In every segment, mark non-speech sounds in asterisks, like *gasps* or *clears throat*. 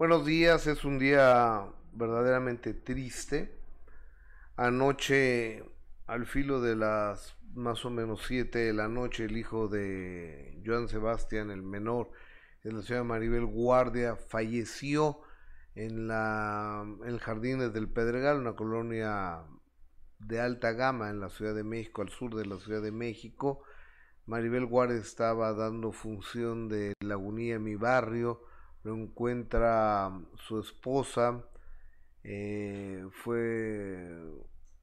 Buenos días, es un día verdaderamente triste. Anoche, al filo de las más o menos siete de la noche, el hijo de Joan Sebastián, el menor, de la señora Maribel Guardia, falleció en, la, en el Jardines del Pedregal, una colonia de alta gama en la Ciudad de México, al sur de la Ciudad de México. Maribel Guardia estaba dando función de Lagunía mi barrio, lo encuentra su esposa, eh, fue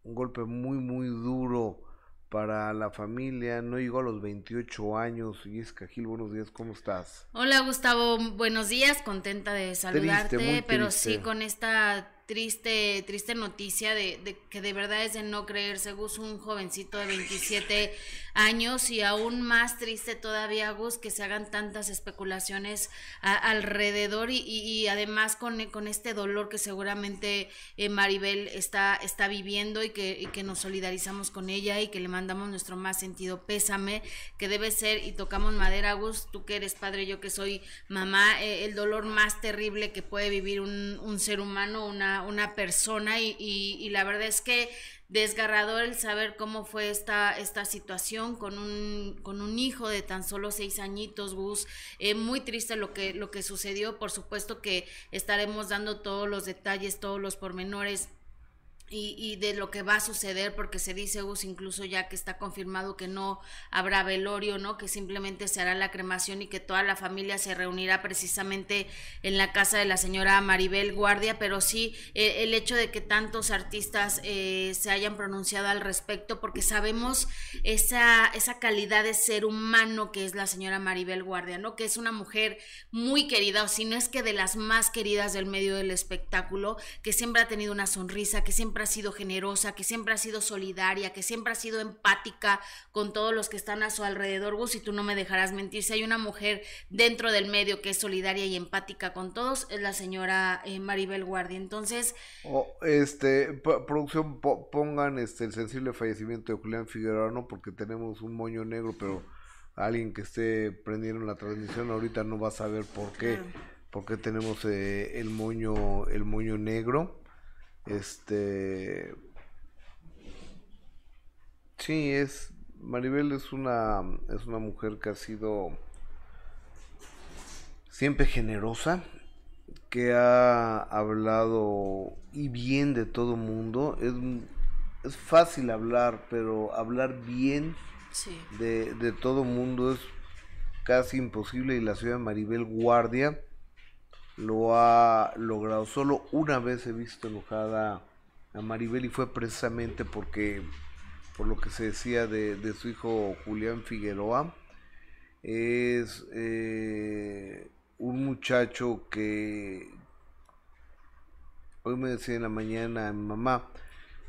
un golpe muy muy duro para la familia, no llegó a los 28 años. Y es Gil, buenos días, ¿cómo estás? Hola Gustavo, buenos días, contenta de saludarte, pero sí con esta triste, triste noticia de, de, que de verdad es de no creerse, Gus, un jovencito de 27 años y aún más triste todavía, Gus, que se hagan tantas especulaciones alrededor y, además con, con, este dolor que seguramente eh, Maribel está, está viviendo y que, que nos solidarizamos con ella y que le mandamos nuestro más sentido pésame, que debe ser, y tocamos madera, Gus, tú que eres padre, yo que soy mamá, eh, el dolor más terrible que puede vivir un, un ser humano, una, una persona y, y, y la verdad es que desgarrador el saber cómo fue esta, esta situación con un, con un hijo de tan solo seis añitos, Gus. Eh, muy triste lo que, lo que sucedió. Por supuesto que estaremos dando todos los detalles, todos los pormenores y, de lo que va a suceder, porque se dice, Gus, incluso ya que está confirmado que no habrá velorio, ¿no? Que simplemente se hará la cremación y que toda la familia se reunirá precisamente en la casa de la señora Maribel Guardia, pero sí eh, el hecho de que tantos artistas eh, se hayan pronunciado al respecto, porque sabemos esa, esa calidad de ser humano que es la señora Maribel Guardia, ¿no? Que es una mujer muy querida, o si no es que de las más queridas del medio del espectáculo, que siempre ha tenido una sonrisa, que siempre ha sido generosa, que siempre ha sido solidaria, que siempre ha sido empática con todos los que están a su alrededor. Gus, y tú no me dejarás mentir, si hay una mujer dentro del medio que es solidaria y empática con todos, es la señora eh, Maribel Guardia. Entonces... Oh, este, producción, pongan este, el sensible fallecimiento de Julián Figueroa, ¿no? Porque tenemos un moño negro, pero alguien que esté prendiendo la transmisión ahorita no va a saber por qué. Porque tenemos eh, el moño el moño negro este. Sí, es. Maribel es una. Es una mujer que ha sido. Siempre generosa. Que ha hablado y bien de todo mundo. Es, es fácil hablar, pero hablar bien de, de todo mundo es casi imposible. Y la ciudad de Maribel Guardia lo ha logrado. Solo una vez he visto enojada a Maribel y fue precisamente porque, por lo que se decía de, su hijo Julián Figueroa, es eh, un muchacho que hoy me decía en la mañana mi mamá,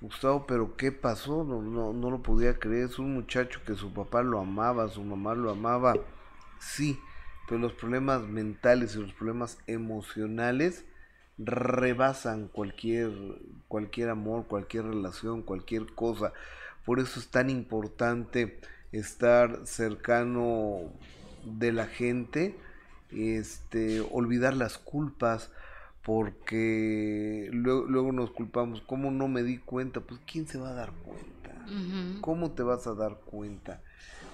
Gustavo, pero ¿qué pasó? No, no, no lo podía creer, es un muchacho que su papá lo amaba, su mamá lo amaba, sí, pero los problemas mentales y los problemas emocionales rebasan cualquier, cualquier amor, cualquier relación, cualquier cosa. Por eso es tan importante estar cercano de la gente, este, olvidar las culpas, porque luego, luego, nos culpamos, ¿cómo no me di cuenta? Pues ¿quién se va a dar cuenta? ¿Cómo te vas a dar cuenta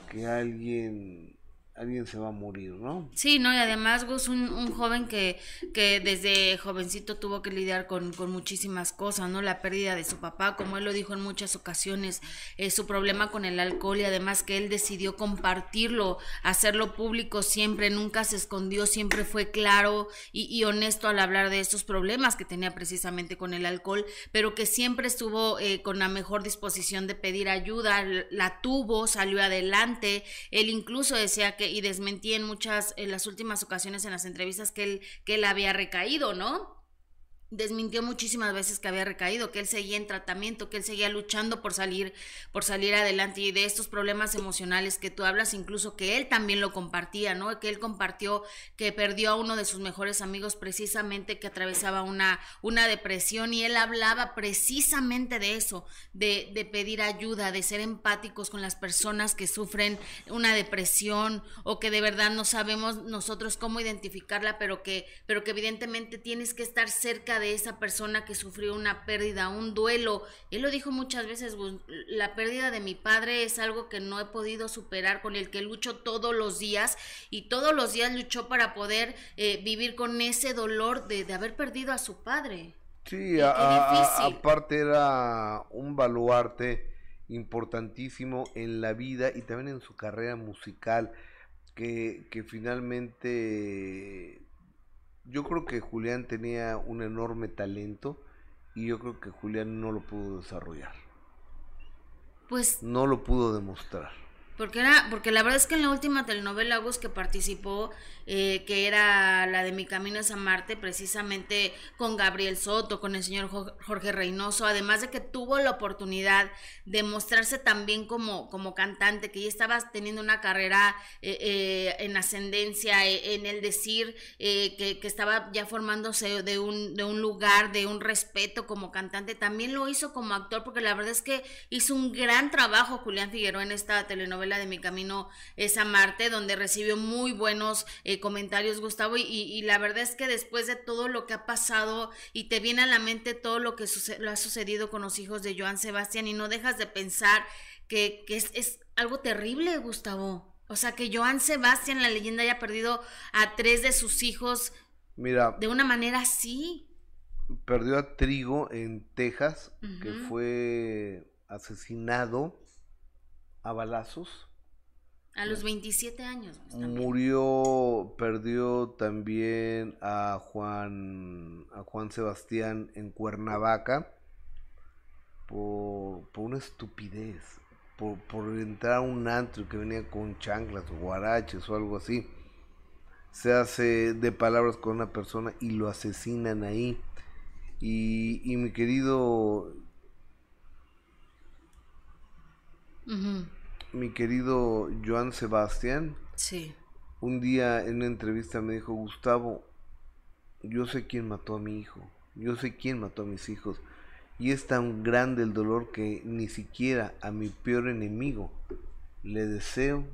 que alguien alguien se va a morir, ¿no? Sí, no, y además Gus, un, un joven que, que desde jovencito tuvo que lidiar con, con, muchísimas cosas, ¿no? La pérdida de su papá, como él lo dijo en muchas ocasiones, eh, su problema con el alcohol y además que él decidió compartirlo, hacerlo público siempre, nunca se escondió, siempre fue claro y, honesto al hablar de estos problemas que tenía precisamente con el alcohol, pero que siempre estuvo eh, con la mejor disposición de pedir ayuda, la tuvo, salió adelante, él incluso decía que y desmentí en muchas, en las últimas ocasiones en las entrevistas que él, que él había recaído, ¿no? Desmintió muchísimas veces que había recaído, que él seguía en tratamiento, que él seguía luchando por salir, por salir adelante y de estos problemas emocionales que tú hablas, incluso que él también lo compartía, ¿no? Que él compartió que perdió a uno de sus mejores amigos precisamente que atravesaba una, una depresión y él hablaba precisamente de eso, de, de pedir ayuda, de ser empáticos con las personas que sufren una depresión o que de verdad no sabemos nosotros cómo identificarla, pero que, pero que evidentemente tienes que estar cerca de esa persona que sufrió una pérdida, un duelo. Él lo dijo muchas veces, la pérdida de mi padre es algo que no he podido superar, con el que lucho todos los días y todos los días luchó para poder eh, vivir con ese dolor de, haber perdido a su padre. Sí, aparte era un baluarte importantísimo en la vida y también en su carrera musical que, que finalmente yo creo que Julián tenía un enorme talento y yo creo que Julián no lo pudo desarrollar. Pues no lo pudo demostrar. Porque era, porque la verdad es que en la última telenovela Gus que participó, eh, que era la de Mi Camino es a Marte, precisamente con Gabriel Soto, con el señor Jorge Reynoso, además de que tuvo la oportunidad de mostrarse también como, como cantante, que ya estaba teniendo una carrera eh, eh, en ascendencia, en el decir que, que, estaba ya formándose de un, de un lugar, de un respeto como cantante, también lo hizo como actor, porque la verdad es que hizo un gran trabajo Julián Figueroa en esta telenovela de Mi Camino es a Marte, donde recibió muy buenos eh, comentarios, Gustavo, y, la verdad es que después de todo lo que ha pasado y te viene a la mente todo lo que lo ha sucedido con los hijos de Joan Sebastián y no dejas de pensar que, es, es algo terrible, Gustavo. O sea, que Joan Sebastián, la leyenda, haya perdido a tres de sus hijos Mira, de una manera así. Perdió a Trigo en Texas, que fue asesinado a balazos. A los 27 años. Pues, Murió, perdió también a Juan, a Juan Sebastián en Cuernavaca por, por una estupidez, por, por, entrar a un antro que venía con chanclas o guaraches o algo así. Se hace de palabras con una persona y lo asesinan ahí. Y, y mi querido mi querido Joan Sebastián, sí. un día en una entrevista me dijo, Gustavo, yo sé quién mató a mi hijo, yo sé quién mató a mis hijos, y es tan grande el dolor que ni siquiera a mi peor enemigo le deseo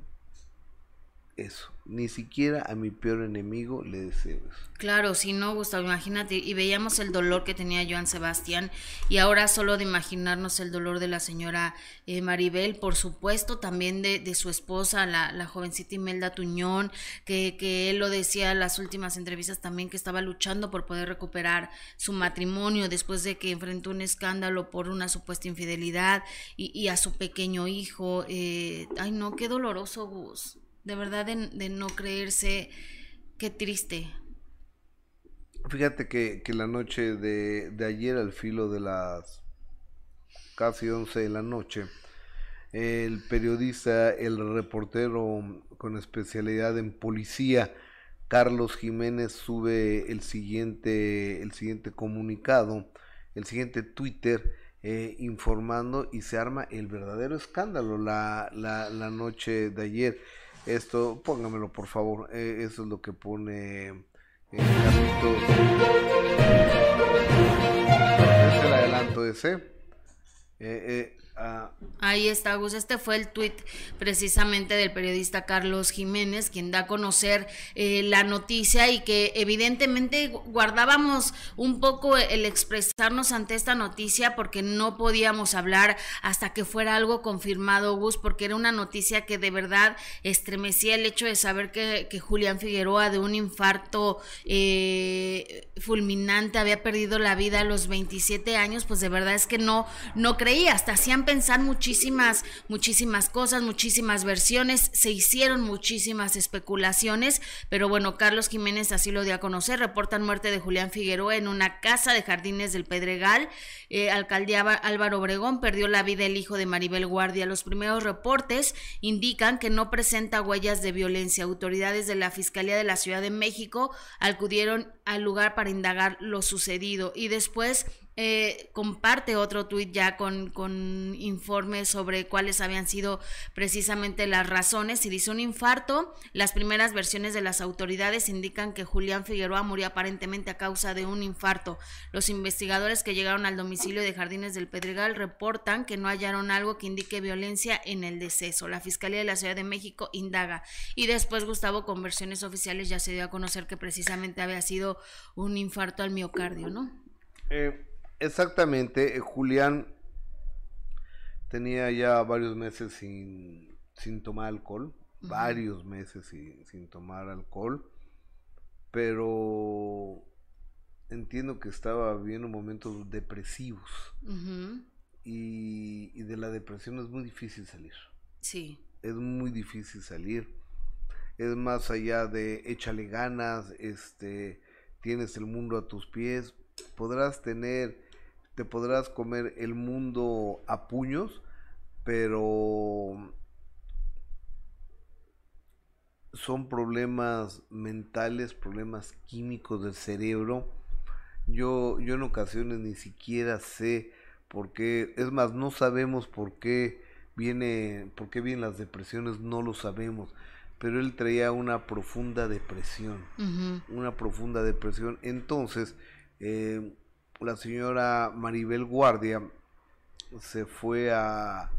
eso. Ni siquiera a mi peor enemigo le deseo eso. Claro, si no, Gustavo, imagínate, y veíamos el dolor que tenía Joan Sebastián, y ahora solo de imaginarnos el dolor de la señora eh, Maribel, por supuesto, también de, su esposa, la, la, jovencita Imelda Tuñón, que, que él lo decía en las últimas entrevistas también, que estaba luchando por poder recuperar su matrimonio después de que enfrentó un escándalo por una supuesta infidelidad, y, y a su pequeño hijo. Eh, ay, no, qué doloroso, Gus de verdad de, no creerse, qué triste. Fíjate que, la noche de, de, ayer al filo de las casi 11 de la noche, el periodista, el reportero con especialidad en policía, Carlos Jiménez sube el siguiente, el siguiente comunicado, el siguiente Twitter, eh, informando y se arma el verdadero escándalo la, la, la noche de ayer. Esto, póngamelo por favor. Eh, eso es lo que pone el Es el adelanto de ese. Eh, Ah. Ahí está, Gus. Este fue el tuit precisamente del periodista Carlos Jiménez, quien da a conocer eh, la noticia y que evidentemente guardábamos un poco el expresarnos ante esta noticia porque no podíamos hablar hasta que fuera algo confirmado, Gus, porque era una noticia que de verdad estremecía el hecho de saber que, Julián Figueroa de un infarto eh, fulminante había perdido la vida a los 27 años, pues de verdad es que no, no creía, hasta hacían pensar muchísimas, muchísimas cosas, muchísimas versiones, se hicieron muchísimas especulaciones, pero bueno, Carlos Jiménez así lo dio a conocer, reportan muerte de Julián Figueroa en una casa de jardines del Pedregal, eh, alcaldía Álvaro Obregón, perdió la vida el hijo de Maribel Guardia. Los primeros reportes indican que no presenta huellas de violencia. Autoridades de la Fiscalía de la Ciudad de México acudieron al lugar para indagar lo sucedido y después eh, comparte otro tuit ya con, con informes sobre cuáles habían sido precisamente las razones y dice un infarto. Las primeras versiones de las autoridades indican que Julián Figueroa murió aparentemente a causa de un infarto. Los investigadores que llegaron al domicilio de Jardines del Pedregal reportan que no hallaron algo que indique violencia en el deceso. La Fiscalía de la Ciudad de México indaga. Y después Gustavo, con versiones oficiales, ya se dio a conocer que precisamente había sido un infarto al miocardio, ¿no? Eh, Exactamente, eh, Julián tenía ya varios meses sin, sin tomar alcohol, varios meses sin, tomar alcohol, pero entiendo que estaba viviendo momentos depresivos y, y, de la depresión es muy difícil salir. Sí. Es muy difícil salir. Es más allá de échale ganas, este, tienes el mundo a tus pies, podrás tener te podrás comer el mundo a puños, pero son problemas mentales, problemas químicos del cerebro. Yo, yo en ocasiones ni siquiera sé por qué, es más, no sabemos por qué viene, por qué vienen las depresiones, no lo sabemos. Pero él traía una profunda depresión, una profunda depresión. Entonces, eh, la señora Maribel Guardia se fue a,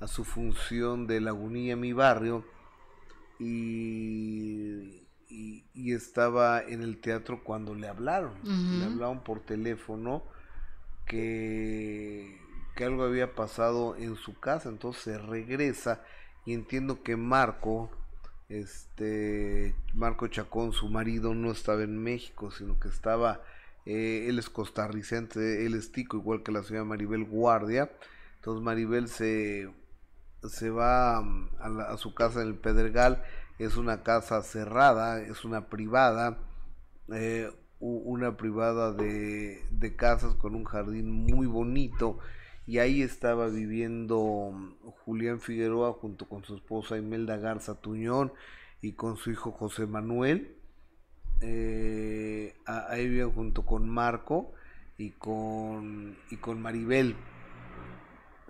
a su función de Lagunilla, mi barrio, y, y, estaba en el teatro cuando le hablaron. Le hablaron por teléfono que, que algo había pasado en su casa, entonces se regresa y entiendo que Marco, este Marco Chacón, su marido, no estaba en México, sino que estaba eh, él es costarricense, él es tico, igual que la señora Maribel Guardia. Entonces Maribel se, se va mm, a, su casa en el Pedregal, es una casa cerrada, es una privada, eh, una privada de, de casas con un jardín muy bonito. Y ahí estaba viviendo mm, Julián Figueroa junto con su esposa Imelda Garza Tuñón y con su hijo José Manuel eh, ahí vivían junto con Marco y con, y con Maribel.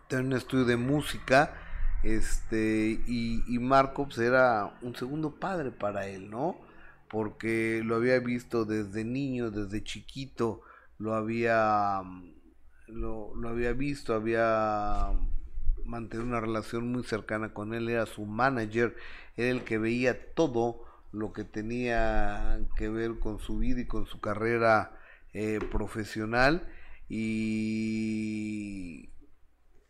Tienen un estudio de música este y, y Marco pues, era un segundo padre para él, ¿no? Porque lo había visto desde niño, desde chiquito, lo había lo, lo había visto, había mantenido una relación muy cercana con él, era su manager, era el que veía todo lo que tenía que ver con su vida y con su carrera eh, profesional. Y,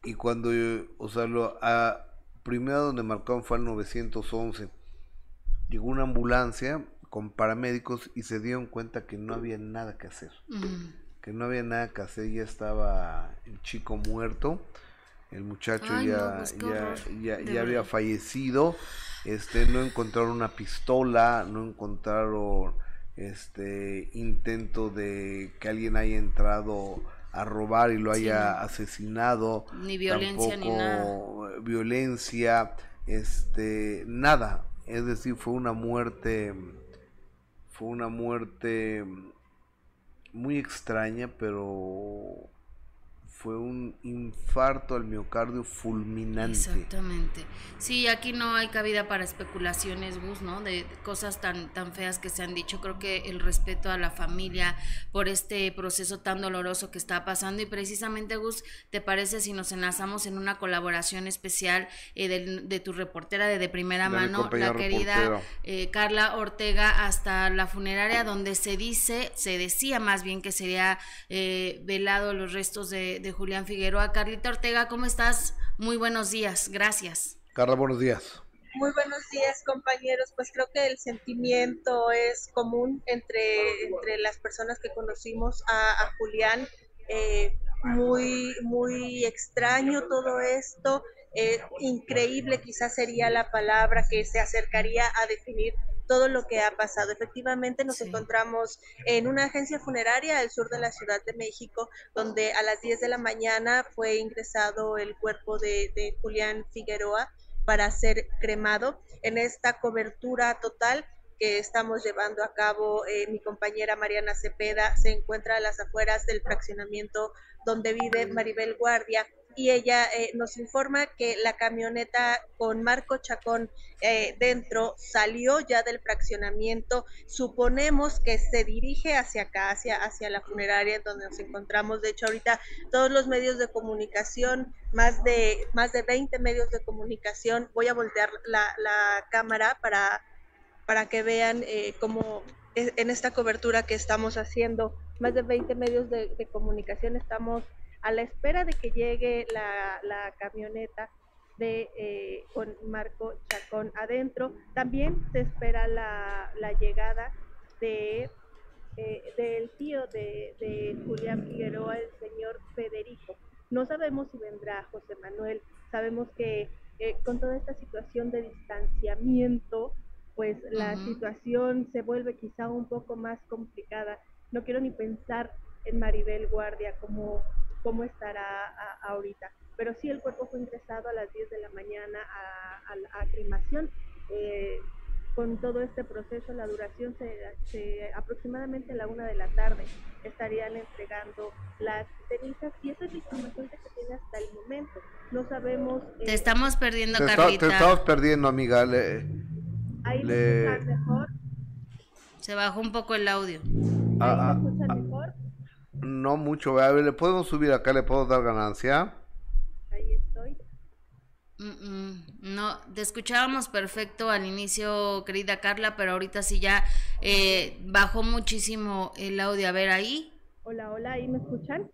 y cuando, o sea, lo, a, primero donde marcaron fue al 911, llegó una ambulancia con paramédicos y se dieron cuenta que no había nada que hacer, que no había nada que hacer, ya estaba el chico muerto, el muchacho ya, pues ya, ya, ya había fallecido este no encontraron una pistola, no encontraron este intento de que alguien haya entrado a robar y lo haya asesinado, ni violencia ni nada. Violencia, este nada, es decir, fue una muerte fue una muerte muy extraña, pero fue un infarto al miocardio fulminante. Exactamente. Sí, aquí no hay cabida para especulaciones, Gus, ¿no? De cosas tan, tan feas que se han dicho. Creo que el respeto a la familia por este proceso tan doloroso que está pasando. Y precisamente, Gus, ¿te parece si nos enlazamos en una colaboración especial eh, de, tu reportera de, de primera mano, la querida eh, Carla Ortega, hasta la funeraria donde se dice, se decía más bien que sería eh, velado los restos de Julián Figueroa. Carlita Ortega, ¿cómo estás? Muy buenos días, gracias. Carla, buenos días. Muy buenos días, compañeros. Pues creo que el sentimiento es común entre, entre las personas que conocimos a, Julián. Eh, muy, muy extraño todo esto, eh, increíble quizás sería la palabra que se acercaría a definir todo lo que ha pasado. Efectivamente, nos encontramos en una agencia funeraria al sur de la Ciudad de México, donde a las 10 de la mañana fue ingresado el cuerpo de, de Julián Figueroa para ser cremado. En esta cobertura total que estamos llevando a cabo, eh, mi compañera Mariana Cepeda se encuentra a las afueras del fraccionamiento donde vive Maribel Guardia y ella eh, nos informa que la camioneta con Marco Chacón eh, dentro salió ya del fraccionamiento. Suponemos que se dirige hacia acá, hacia, hacia la funeraria donde nos encontramos. De hecho, ahorita todos los medios de comunicación, más de, más de 20 medios de comunicación, voy a voltear la, cámara para, para que vean eh, cómo en esta cobertura que estamos haciendo, más de 20 medios de comunicación estamos a la espera de que llegue la, camioneta de eh, con Marco Chacón adentro. También se espera la, llegada de eh, del tío de, Julián Figueroa, el señor Federico. No sabemos si vendrá José Manuel, sabemos que eh, con toda esta situación de distanciamiento, pues la situación se vuelve quizá un poco más complicada. No quiero ni pensar en Maribel Guardia como cómo estará ahorita. Pero sí, el cuerpo fue ingresado a las 10 de la mañana a, a, cremación. Eh, con todo este proceso, la duración se, aproximadamente a la una de la tarde estarían entregando las cenizas y esa es la información que se tiene hasta el momento. No sabemos. te estamos perdiendo, te Carlita. te estamos perdiendo, amiga. Le, Ahí le... mejor. Se bajó un poco el audio. Ah, ¿Ahí me escuchan ah, mejor? No mucho, a ver, le podemos subir acá, le puedo dar ganancia. Ahí estoy. no, te escuchábamos perfecto al inicio, querida Carla, pero ahorita sí ya eh, bajó muchísimo el audio. A ver, ahí. Hola, hola, ¿ahí me escuchan?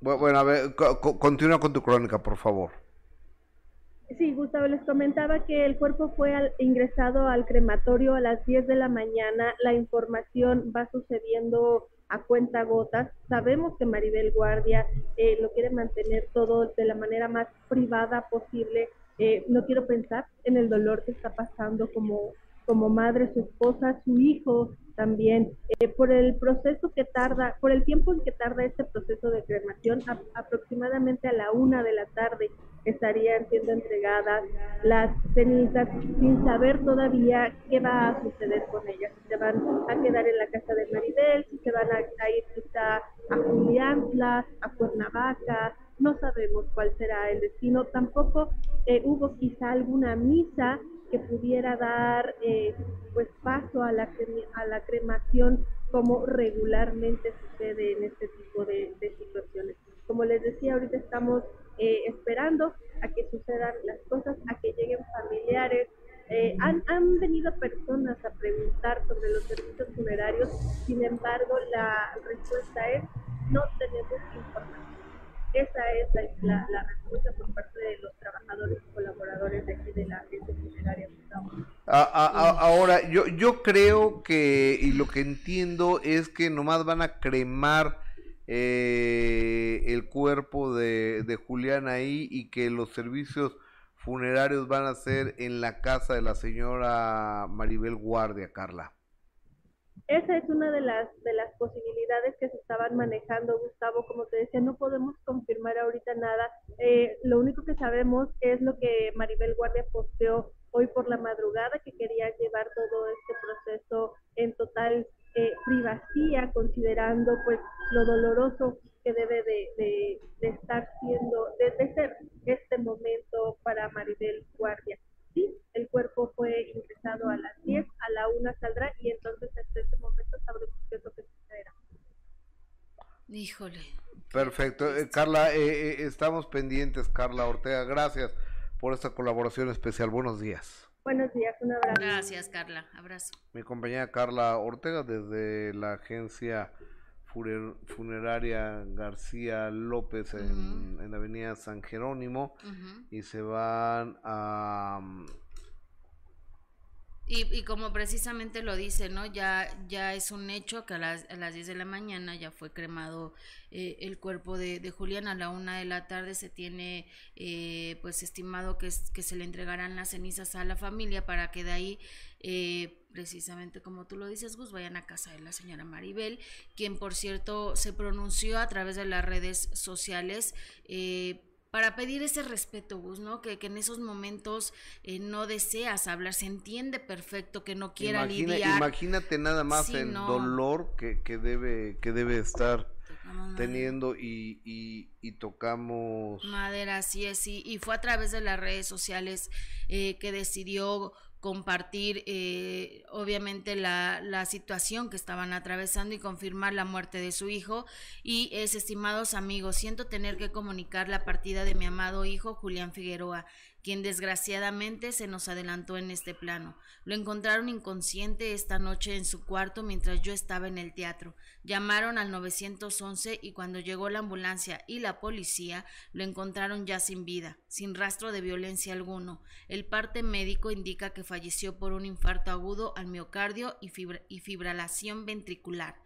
Bueno, a ver, continúa con tu crónica, por favor. Sí, Gustavo, les comentaba que el cuerpo fue ingresado al crematorio a las 10 de la mañana. La información va sucediendo a cuenta gotas. Sabemos que Maribel Guardia eh, lo quiere mantener todo de la manera más privada posible. Eh, no quiero pensar en el dolor que está pasando como, como madre, su esposa, su hijo también, eh, por el proceso que tarda, por el tiempo en que tarda este proceso de cremación, aproximadamente a la una de la tarde estarían siendo entregadas las cenizas sin saber todavía qué va a suceder con ellas, si se van a quedar en la casa de Maribel, si se van a, ir quizá a Juliantla, a Cuernavaca, no sabemos cuál será el destino, tampoco eh, hubo quizá alguna misa que pudiera dar eh, pues paso a la, a la cremación como regularmente sucede en este tipo de situaciones. Como les decía, ahorita estamos eh, esperando a que sucedan las cosas, a que lleguen familiares. Eh, han, han venido personas a preguntar sobre los servicios funerarios, sin embargo la respuesta es no tenemos información. Esa es la, la, respuesta por parte de los trabajadores y colaboradores de aquí de la agencia funeraria. ahora, yo, yo creo que, y lo que entiendo es que nomás van a cremar eh, el cuerpo de, de Julián ahí y que los servicios funerarios van a ser en la casa de la señora Maribel Guardia, Carla. Esa es una de las de las posibilidades que se estaban manejando, Gustavo. Como te decía, no podemos confirmar ahorita nada. Eh, lo único que sabemos es lo que Maribel Guardia posteó hoy por la madrugada, que quería llevar todo este proceso en total eh, privacía, considerando pues lo doloroso que debe de, estar siendo, de, ser este momento para Maribel Guardia. Sí, el cuerpo fue ingresado a las 10, a la 1 saldrá y entonces hasta este momento sabremos qué es lo que sucederá. Híjole. Perfecto. Eh, Carla, eh, estamos pendientes, Carla Ortega. Gracias por esta colaboración especial. Buenos días. Buenos días, un abrazo. Gracias, Carla. Abrazo. Mi compañera Carla Ortega desde la agencia funeraria García López en, la avenida San Jerónimo y se van a Y, como precisamente lo dice, ¿no? Ya, ya es un hecho que a las, a las 10 de la mañana ya fue cremado eh, el cuerpo de, de, Julián. A la una de la tarde se tiene eh, pues estimado que, que se le entregarán las cenizas a la familia para que de ahí, eh, precisamente como tú lo dices, Gus, vayan a casa de la señora Maribel, quien por cierto se pronunció a través de las redes sociales. Eh, para pedir ese respeto, Gus, ¿no? Que, en esos momentos eh, no deseas hablar, se entiende perfecto que no quiera lidiar. Imagínate nada más el dolor que, que, debe, que debe estar teniendo y, y, tocamos madera, así es, y, y fue a través de las redes sociales eh, que decidió compartir eh, obviamente la, la, situación que estaban atravesando y confirmar la muerte de su hijo. Y es, estimados amigos, siento tener que comunicar la partida de mi amado hijo Julián Figueroa quien desgraciadamente se nos adelantó en este plano. Lo encontraron inconsciente esta noche en su cuarto mientras yo estaba en el teatro. Llamaron al 911 y cuando llegó la ambulancia y la policía lo encontraron ya sin vida, sin rastro de violencia alguno. El parte médico indica que falleció por un infarto agudo al miocardio y, y fibralación ventricular.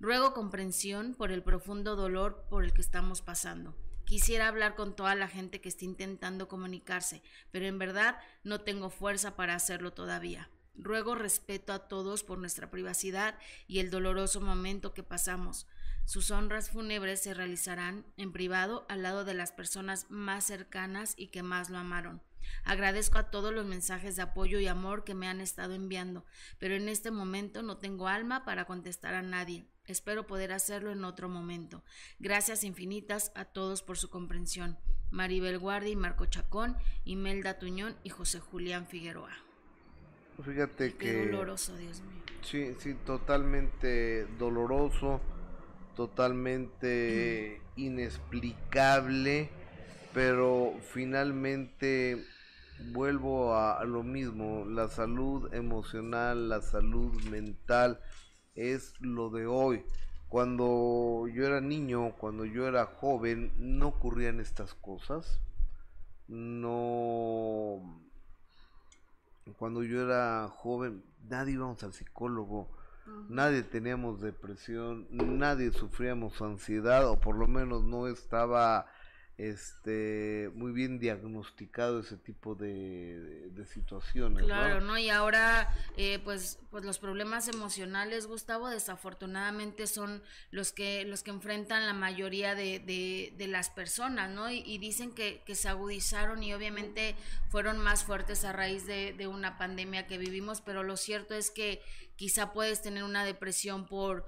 Ruego comprensión por el profundo dolor por el que estamos pasando. Quisiera hablar con toda la gente que está intentando comunicarse, pero en verdad no tengo fuerza para hacerlo todavía. Ruego respeto a todos por nuestra privacidad y el doloroso momento que pasamos. Sus honras fúnebres se realizarán en privado al lado de las personas más cercanas y que más lo amaron. Agradezco a todos los mensajes de apoyo y amor que me han estado enviando, pero en este momento no tengo alma para contestar a nadie. Espero poder hacerlo en otro momento. Gracias infinitas a todos por su comprensión. Maribel Guardi, Marco Chacón, Imelda Tuñón y José Julián Figueroa. Fíjate que... Qué doloroso, Dios mío. Sí, sí, totalmente doloroso, totalmente mm. inexplicable, pero finalmente vuelvo a, lo mismo, la salud emocional, la salud mental, es lo de hoy. Cuando yo era niño, cuando yo era joven, no ocurrían estas cosas. No... Cuando yo era joven, nadie íbamos al psicólogo, nadie teníamos depresión, nadie sufríamos ansiedad, o por lo menos no estaba este muy bien diagnosticado ese tipo de, situaciones. Claro, ¿no? Y ahora, eh, pues, pues los problemas emocionales, Gustavo, desafortunadamente son los que, los que enfrentan la mayoría de, de, las personas, ¿no? Y, dicen que, que, se agudizaron y obviamente fueron más fuertes a raíz de, de una pandemia que vivimos, pero lo cierto es que quizá puedes tener una depresión por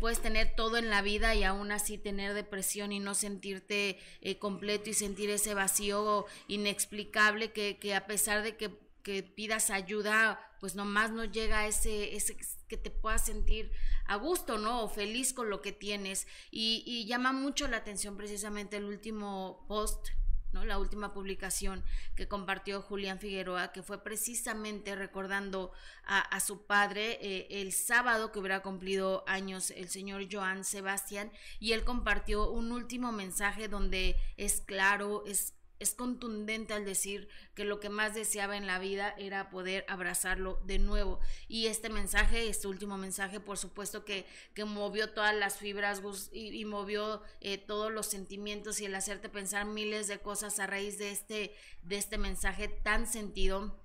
puedes tener todo en la vida y aún así tener depresión y no sentirte eh, completo y sentir ese vacío inexplicable que, que a pesar de que, que, pidas ayuda, pues nomás no llega ese, ese que te puedas sentir a gusto, ¿no? O feliz con lo que tienes. Y, y llama mucho la atención precisamente el último post La última publicación que compartió Julián Figueroa, que fue precisamente recordando a, su padre eh, el sábado que hubiera cumplido años el señor Joan Sebastián, y él compartió un último mensaje donde es claro, es es contundente al decir que lo que más deseaba en la vida era poder abrazarlo de nuevo. Y este mensaje, este último mensaje, por supuesto que, que movió todas las fibras y, movió eh, todos los sentimientos y el hacerte pensar miles de cosas a raíz de este, de este mensaje tan sentido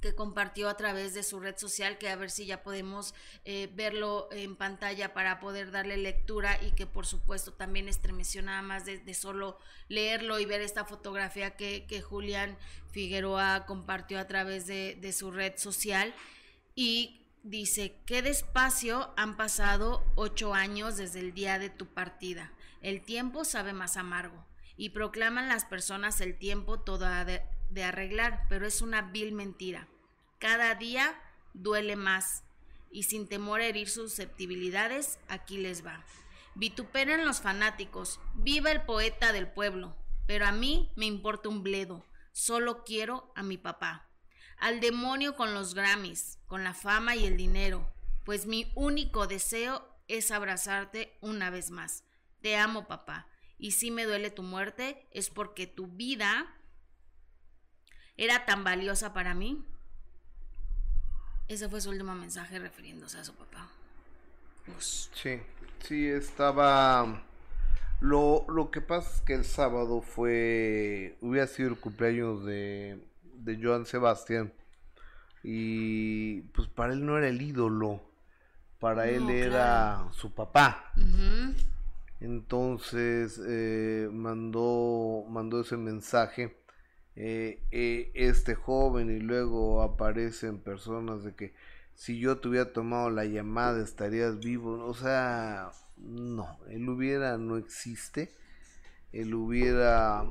que compartió a través de su red social, que a ver si ya podemos eh, verlo en pantalla para poder darle lectura y que por supuesto también estremeció nada más de, solo leerlo y ver esta fotografía que, que, Julián Figueroa compartió a través de, de su red social. Y dice, qué despacio han pasado ocho años desde el día de tu partida. El tiempo sabe más amargo. Y proclaman las personas el tiempo todo de arreglar, pero es una vil mentira. Cada día duele más y sin temor a herir susceptibilidades, aquí les va. Vituperan los fanáticos, viva el poeta del pueblo, pero a mí me importa un bledo, solo quiero a mi papá. Al demonio con los Grammys, con la fama y el dinero, pues mi único deseo es abrazarte una vez más. Te amo, papá, y si me duele tu muerte es porque tu vida era tan valiosa para mí. Ese fue su último mensaje refiriéndose a su papá. Sí, sí, estaba... Lo, lo que pasa es que el sábado fue... Hubiera sido el cumpleaños de, de Joan Sebastián. Y pues para él no era el ídolo. Para él era su papá. Entonces eh, mandó, mandó ese mensaje eh, eh, este joven y luego aparecen personas de que si yo te hubiera tomado la llamada estarías vivo. O sea, no, él hubiera no existe. Él hubiera...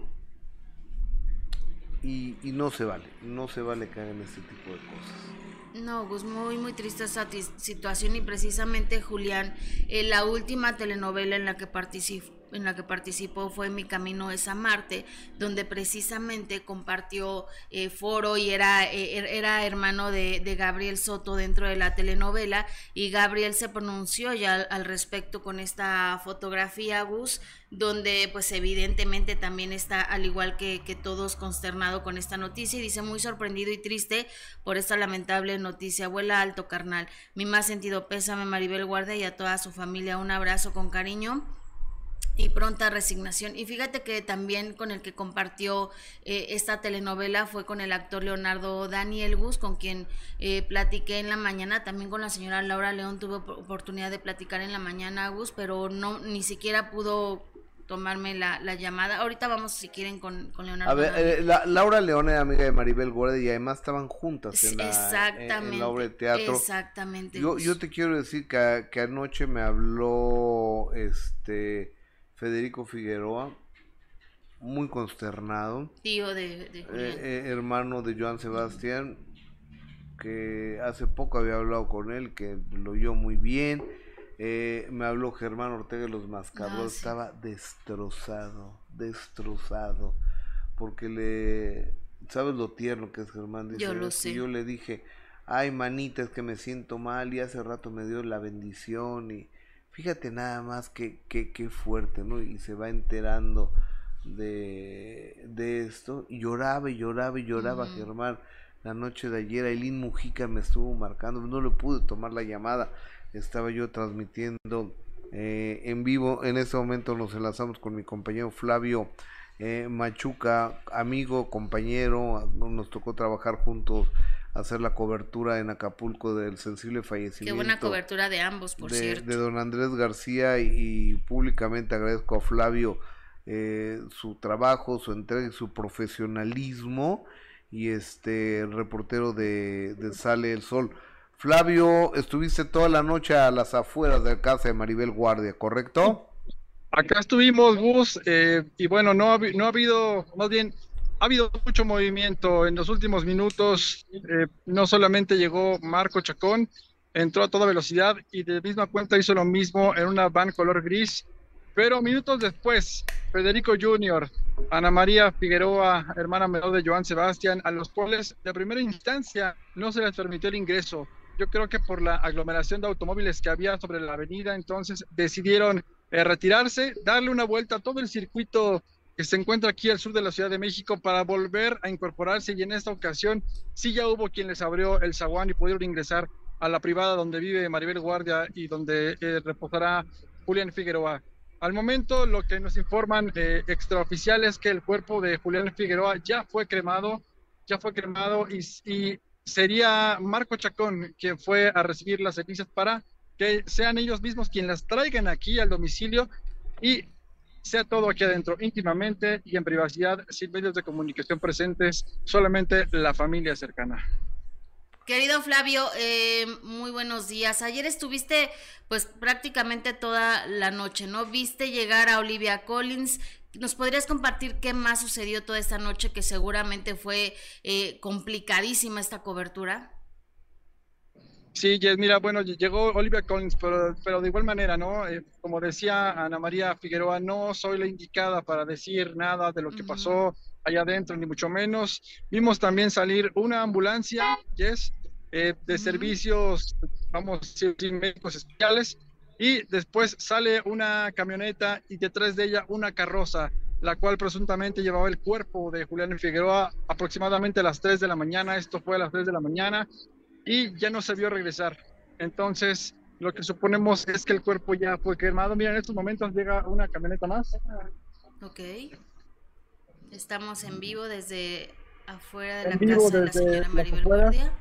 Y, y no se vale, no se vale que hagan este tipo de cosas. No, pues muy, muy triste esa situación y precisamente Julián, en la última telenovela en la que participó en la que participó fue Mi Camino es a Marte, donde precisamente compartió eh, foro y era, eh, er, era hermano de, Gabriel Soto dentro de la telenovela y Gabriel se pronunció ya al, respecto con esta fotografía, Gus, donde pues evidentemente también está al igual que, que todos consternado con esta noticia y dice muy sorprendido y triste por esta lamentable noticia. Abuela alto carnal, mi más sentido pésame Maribel Guardia y a toda su familia un abrazo con cariño y pronta resignación. Y fíjate que también con el que compartió eh, esta telenovela fue con el actor Leonardo Daniel Gus, con quien eh, platiqué en la mañana, también con la señora Laura León tuve oportunidad de platicar en la mañana, Gus, pero no ni siquiera pudo tomarme la, llamada. Ahorita vamos, si quieren, con, Leonardo. A ver, eh, Laura León era amiga de Maribel Guardia y además estaban juntas en la, exactamente, obra de teatro. Exactamente. Yo, yo te quiero decir que, que anoche me habló este Federico Figueroa, muy consternado. Tío de, de eh, eh, hermano de Joan Sebastián, que hace poco había hablado con él, que lo oyó muy bien. Eh, me habló Germán Ortega de los Mascabros, ah, estaba destrozado, destrozado, porque le, ¿sabes lo tierno que es Germán? yo lo sé. yo le dije, ay manita, es que me siento mal y hace rato me dio la bendición y Fíjate nada más que, que, fuerte, ¿no? Y se va enterando de, de esto. Y lloraba y lloraba y lloraba Germán. La noche de ayer, Aileen Mujica me estuvo marcando. No le pude tomar la llamada. Estaba yo transmitiendo eh, en vivo. En ese momento nos enlazamos con mi compañero Flavio eh, Machuca, amigo, compañero. Nos tocó trabajar juntos hacer la cobertura en Acapulco del sensible fallecimiento. Qué buena cobertura de ambos, por cierto. De don Andrés García y, públicamente agradezco a Flavio eh, su trabajo, su entrega y su profesionalismo y este reportero de, Sale el Sol. Flavio, estuviste toda la noche a las afueras de la casa de Maribel Guardia, ¿correcto? Acá estuvimos, Gus, eh, y bueno, no ha, no ha habido, más bien, ha habido mucho movimiento en los últimos minutos. Eh, no solamente llegó Marco Chacón, entró a toda velocidad y de misma cuenta hizo lo mismo en una van color gris. Pero minutos después, Federico Junior, Ana María Figueroa, hermana menor de Joan Sebastián, a los cuales de primera instancia no se les permitió el ingreso. Yo creo que por la aglomeración de automóviles que había sobre la avenida, entonces decidieron eh, retirarse, darle una vuelta a todo el circuito que se encuentra aquí al sur de la Ciudad de México para volver a incorporarse y en esta ocasión sí ya hubo quien les abrió el zaguán y pudieron ingresar a la privada donde vive Maribel Guardia y donde eh, reposará Julián Figueroa. Al momento lo que nos informan eh, extraoficiales es que el cuerpo de Julián Figueroa ya fue cremado, ya fue cremado y, sería Marco Chacón quien fue a recibir las cenizas para que sean ellos mismos quienes las traigan aquí al domicilio y sea todo aquí adentro íntimamente y en privacidad, sin medios de comunicación presentes, solamente la familia cercana. Querido Flavio, eh, muy buenos días. Ayer estuviste pues prácticamente toda la noche, ¿no? Viste llegar a Olivia Collins. ¿Nos podrías compartir qué más sucedió toda esta noche que seguramente fue eh, complicadísima esta cobertura? Sí, Jess, mira, bueno, llegó Olivia Collins, pero, pero de igual manera, ¿no? Eh, como decía Ana María Figueroa, no soy la indicada para decir nada de lo que pasó allá adentro, ni mucho menos. Vimos también salir una ambulancia, Jess, eh, de servicios, vamos, médicos especiales, y después sale una camioneta y detrás de ella una carroza, la cual presuntamente llevaba el cuerpo de Julián Figueroa aproximadamente a las 3 de la mañana, esto fue a las 3 de la mañana, y ya no se vio regresar. Entonces, lo que suponemos es que el cuerpo ya fue quemado. Mira, en estos momentos llega una camioneta más. Ok. Estamos en vivo desde afuera de la casa de la señora Maribel Guardia.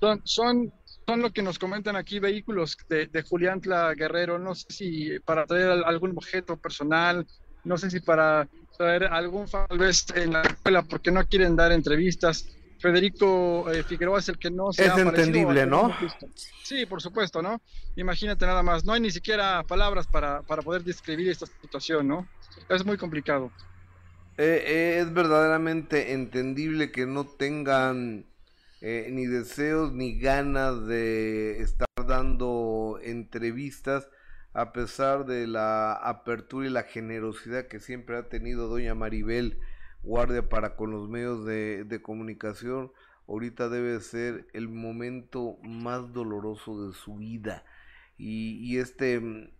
Son, son, son lo que nos comentan aquí vehículos de, de Julián Tla Guerrero. No sé si para traer algún objeto personal, no sé si para traer algún tal vez en la escuela, porque no quieren dar entrevistas. Federico eh, Figueroa es el que no se Es entendible, ¿no? Sí, por supuesto, ¿no? Imagínate nada más, no hay ni siquiera palabras para, para poder describir esta situación, ¿no? Es muy complicado. Eh, eh, es verdaderamente entendible que no tengan ni deseos ni ganas de estar dando entrevistas a pesar de la apertura y la generosidad que siempre ha tenido doña Maribel Guardia para con los medios de, comunicación, ahorita debe ser el momento más doloroso de su vida. Y, este,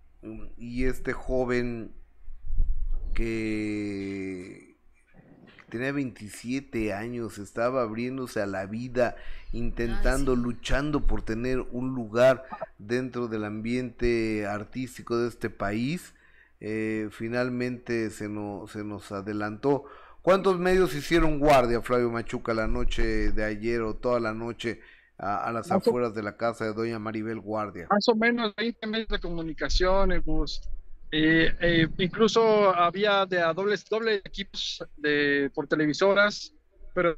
y este joven que tenía 27 años, estaba abriéndose a la vida, intentando, luchando por tener un lugar dentro del ambiente artístico de este país. Eh, finalmente se, se nos adelantó. ¿Cuántos medios hicieron guardia, Flavio Machuca, la noche de ayer o toda la noche a, las afueras de la casa de doña Maribel Guardia? Más o menos 20 medios de comunicación, eh, eh, incluso había de a dobles, doble equipos de, por televisoras, pero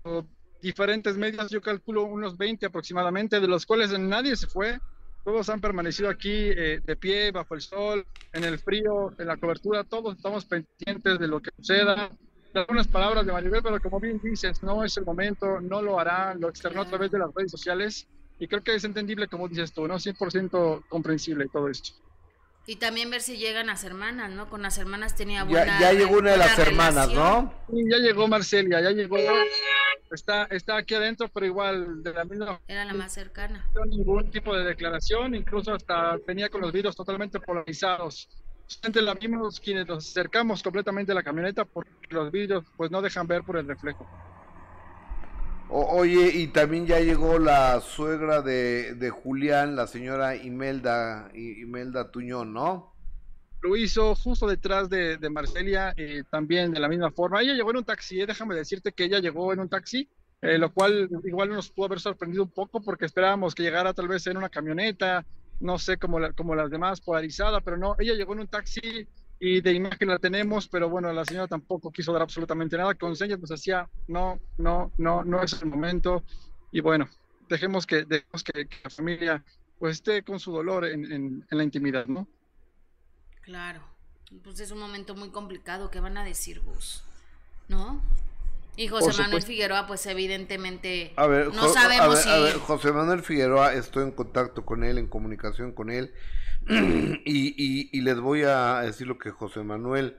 diferentes medios, yo calculo unos 20 aproximadamente, de los cuales nadie se fue. Todos han permanecido aquí eh, de pie, bajo el sol, en el frío, en la cobertura. Todos estamos pendientes de lo que suceda. Algunas palabras de Maribel, pero como bien dices, no es el momento, no lo hará, lo externó a través de las redes sociales. Y creo que es entendible, como dices tú, ¿no? 100% comprensible todo esto. Y también ver si llegan las hermanas, ¿no? Con las hermanas tenía buena Ya, ya llegó una de las hermanas, ¿no? Sí, ya llegó Marcelia, ya llegó. Está, está aquí adentro, pero igual de la misma. Era la más cercana. No ningún tipo de declaración, incluso hasta venía con los vidrios totalmente polarizados. Solamente la vimos quienes nos acercamos completamente a la camioneta porque los vidrios pues no dejan ver por el reflejo oye, y también ya llegó la suegra de, de Julián, la señora Imelda, Imelda Tuñón, ¿no? Lo hizo justo detrás de, de Marcelia, eh, también de la misma forma. Ella llegó en un taxi, eh, déjame decirte que ella llegó en un taxi, eh, lo cual igual nos pudo haber sorprendido un poco porque esperábamos que llegara tal vez en una camioneta, no sé, como, como las demás, polarizada, pero no, ella llegó en un taxi y de imagen la tenemos, pero bueno, la señora tampoco quiso dar absolutamente nada. Con señas nos decía, no, no, no, no es el momento. Y bueno, dejemos que, dejemos que, la familia pues esté con su dolor en, en, la intimidad, ¿no? Claro, pues es un momento muy complicado. ¿Qué van a decir vos? ¿No? Y José Manuel Figueroa, pues evidentemente no sabemos si... A ver, José Manuel Figueroa, estoy en contacto con él, en comunicación con él *clears throat* y, y, les voy a decir lo que José Manuel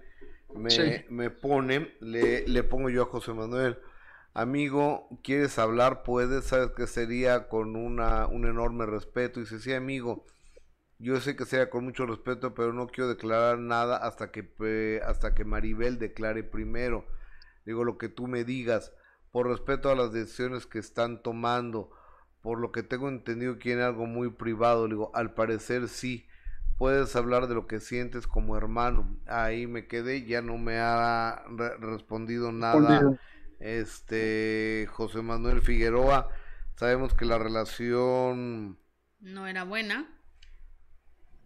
me, me pone, le, le, pongo yo a José Manuel, amigo, ¿quieres hablar? Puedes, sabes que sería con una, un enorme respeto. Y dice, sí, amigo, yo sé que sería con mucho respeto, pero no quiero declarar nada hasta que, hasta que Maribel declare primero. Digo, lo que tú me digas, por respeto a las decisiones que están tomando, por lo que tengo entendido que tiene algo muy privado, digo, al parecer sí puedes hablar de lo que sientes como hermano. Ahí me quedé, ya no me ha respondido nada. Este José Manuel Figueroa, sabemos que la relación no era buena.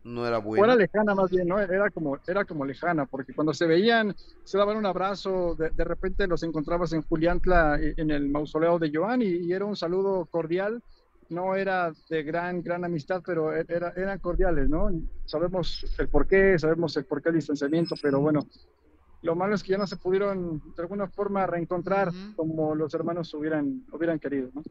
No era buena. Era lejana más bien, ¿no? Era como, era como lejana, porque cuando se veían, se daban un abrazo, de, de repente los encontrabas en Juliantla, e, en el mausoleo de Joan, y era un saludo cordial no era de gran, gran amistad, pero e-, era, eran cordiales, ¿no? Sabemos el por qué, sabemos el por qué el distanciamiento, pero bueno, lo malo es que ya no se pudieron de alguna forma reencontrar como los hermanos hubieran, hubieran querido, ¿no?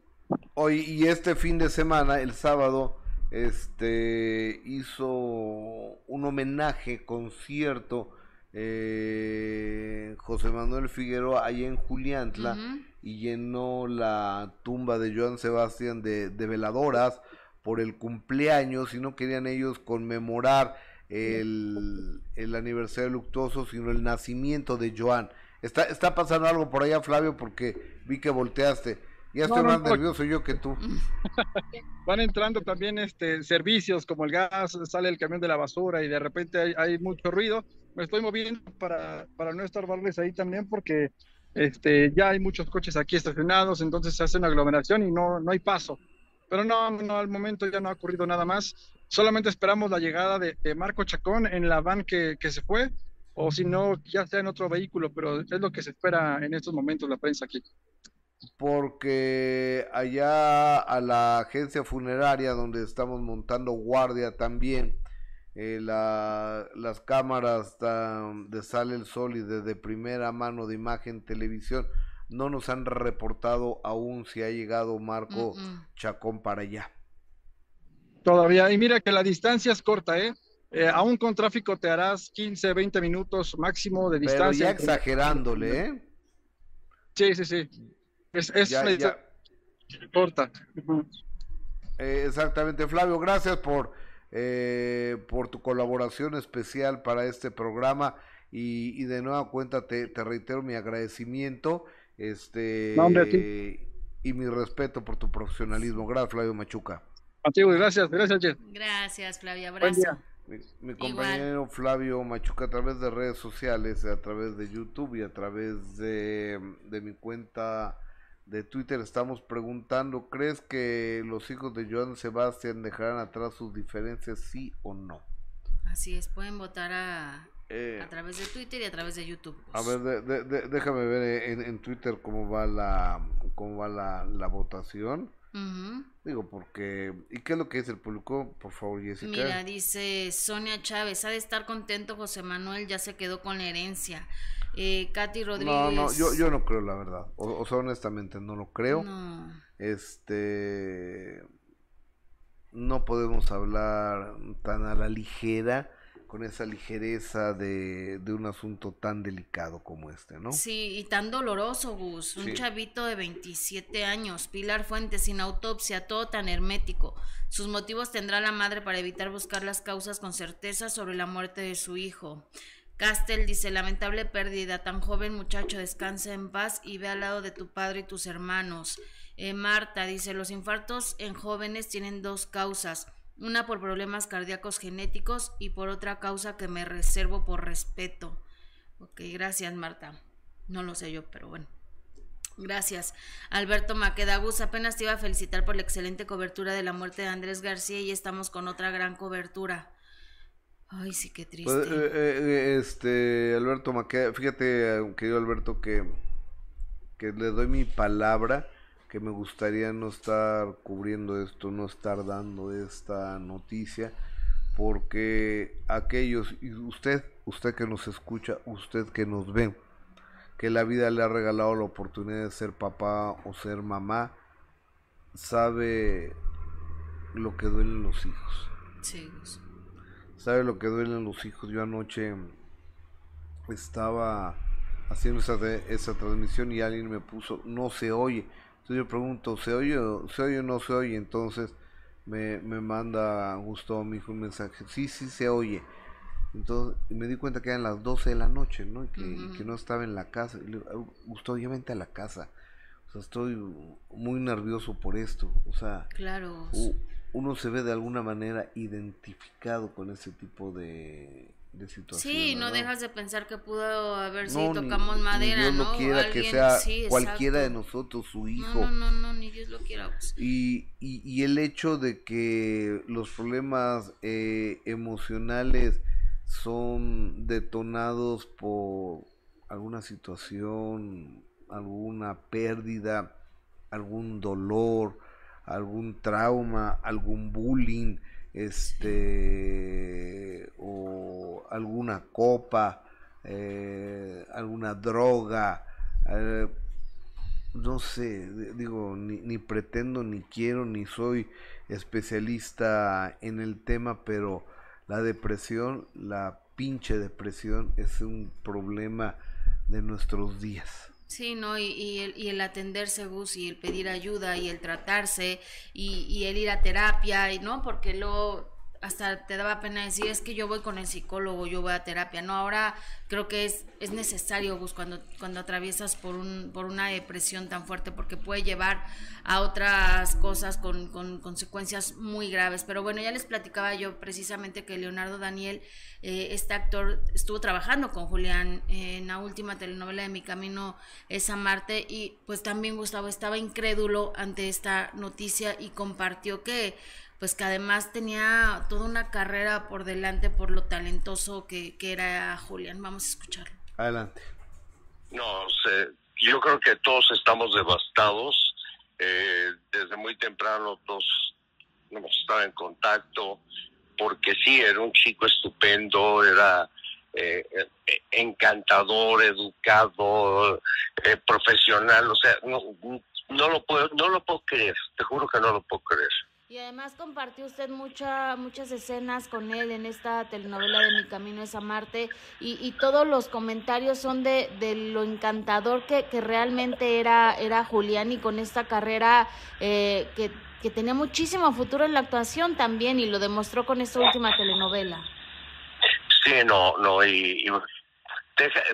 Hoy y este fin de semana, el sábado, este hizo un homenaje, concierto, eh, José Manuel Figueroa, ahí en Juliantla y llenó la tumba de Joan Sebastián de, veladoras por el cumpleaños y no querían ellos conmemorar el, el, aniversario luctuoso, sino el nacimiento de Joan. Está, está pasando algo por allá, Flavio, porque vi que volteaste. Ya estoy más nervioso yo que tú. *laughs* Van entrando también este servicios como el gas, sale el camión de la basura y de repente hay, mucho ruido. Me estoy moviendo para, para no estorbarles ahí también porque este, ya hay muchos coches aquí estacionados, entonces se hace una aglomeración y no, no hay paso. Pero no, no, al momento ya no ha ocurrido nada más. Solamente esperamos la llegada de, Marco Chacón en la van que, que se fue, o si no, ya sea en otro vehículo, pero es lo que se espera en estos momentos la prensa aquí porque allá a la agencia funeraria donde estamos montando guardia también, eh, las cámaras de Sale el Sol y de, primera mano de imagen televisión no nos han reportado aún si ha llegado Marco Chacón para allá. Todavía, y mira que la distancia es corta, ¿eh? ¿eh? aún con tráfico te harás 15, 20 minutos máximo de distancia. Pero ya exagerándole, ¿eh? Sí, sí, sí. Es, es ya, corta. Eh, exactamente, Flavio, gracias por, eh, por tu colaboración especial para este programa y, de nueva cuenta te, reitero mi agradecimiento este y mi respeto por tu profesionalismo. Gracias, Flavio Machuca. gracias, gracias, Gracias, Flavio, abrazo. Mi, compañero Flavio Machuca a través de redes sociales, a través de YouTube y a través de, de mi cuenta de Twitter estamos preguntando, ¿crees que los hijos de Joan Sebastián dejarán atrás sus diferencias, sí o no? Así es, pueden votar a, eh, a través de Twitter y a través de YouTube. A ver, déjame ver en, Twitter cómo va la cómo va la, votación. Digo, porque... ¿Y qué es lo que dice el público? Por favor, Jessica. Mira, dice Sonia Chávez, ha de estar contento José Manuel, ya se quedó con la herencia. Eh, Katy Rodríguez. No, no, yo, yo no creo la verdad. O, sea, honestamente no lo creo. Este. No podemos hablar tan a la ligera, con esa ligereza de, un asunto tan delicado como este, ¿no? Sí, y tan doloroso, Gus. Un chavito de 27 años, Pilar Fuentes, sin autopsia, todo tan hermético. Sus motivos tendrá la madre para evitar buscar las causas con certeza sobre la muerte de su hijo. Castel dice, lamentable pérdida, tan joven muchacho, descansa en paz y ve al lado de tu padre y tus hermanos. Eh, Marta dice, los infartos en jóvenes tienen dos causas, una por problemas cardíacos genéticos y por otra causa que me reservo por respeto. Ok, gracias Marta. No lo sé yo, pero bueno. Gracias. Alberto Maquedagus, apenas te iba a felicitar por la excelente cobertura de la muerte de Andrés García y estamos con otra gran cobertura. Ay, sí, qué triste. Pues, eh, eh, este, Alberto Maqueda, fíjate, querido Alberto, que, que le doy mi palabra que me gustaría no estar cubriendo esto, no estar dando esta noticia, porque aquellos, y usted, usted que nos escucha, usted que nos ve, que la vida le ha regalado la oportunidad de ser papá o ser mamá, sabe lo que duelen los hijos. Sí, sabe lo que duelen los hijos. Yo anoche estaba haciendo esa, esa transmisión y alguien me puso, no se oye. Entonces yo pregunto, ¿se oye, ¿se oye o no se oye? Entonces me, me manda Gustavo mi hijo un mensaje, sí, sí se oye. Entonces y me di cuenta que eran las 12 de la noche, ¿no? Y que, no estaba en la casa. Y le digo, Gustavo, ya vente a la casa. O sea, estoy muy nervioso por esto. O sea, claro uno se ve de alguna manera identificado con ese tipo de, de situaciones. Sí, no, dejas de pensar que pudo haber sido tocamos madera, Dios ¿no? quiera que sea cualquiera de nosotros, su hijo. No, no, no, ni Dios lo quiera. Pues. Y, y, y, el hecho de que los problemas eh, emocionales son detonados por alguna situación, alguna pérdida, algún dolor, algún trauma, algún bullying, este, o alguna copa, eh, alguna droga, eh, no sé, digo, ni, ni, pretendo, ni quiero, ni soy especialista en el tema, pero la depresión, la pinche depresión es un problema de nuestros días. Sí, ¿no? Y, y, el, y el atenderse, Gus, y el pedir ayuda, y el tratarse, y, y el ir a terapia, y ¿no? Porque luego hasta te daba pena decir, es que yo voy con el psicólogo, yo voy a terapia. No, ahora creo que es, es necesario, Gus, cuando, cuando atraviesas por, un, por una depresión tan fuerte, porque puede llevar a otras cosas con, con consecuencias muy graves. Pero bueno, ya les platicaba yo precisamente que Leonardo Daniel, eh, este actor, estuvo trabajando con Julián en la última telenovela de Mi Camino es a Marte y pues también Gustavo estaba incrédulo ante esta noticia y compartió que pues que además tenía toda una carrera por delante por lo talentoso que, era Julián. Vamos a escucharlo. Adelante. No sé, yo creo que todos estamos devastados. Eh, desde muy temprano todos hemos estado en contacto, porque sí, era un chico estupendo, era eh, eh, encantador, educado, profesional, o sea, no, no lo puedo, no lo puedo creer, te juro que no lo puedo creer. Y además compartió usted mucha, muchas escenas con él en esta telenovela de Mi Camino es a Marte y, y todos los comentarios son de, de lo encantador que, que, realmente era, era Julián y con esta carrera eh, que, que tenía muchísimo futuro en la actuación también y lo demostró con esta última telenovela. Sí, no, no, y,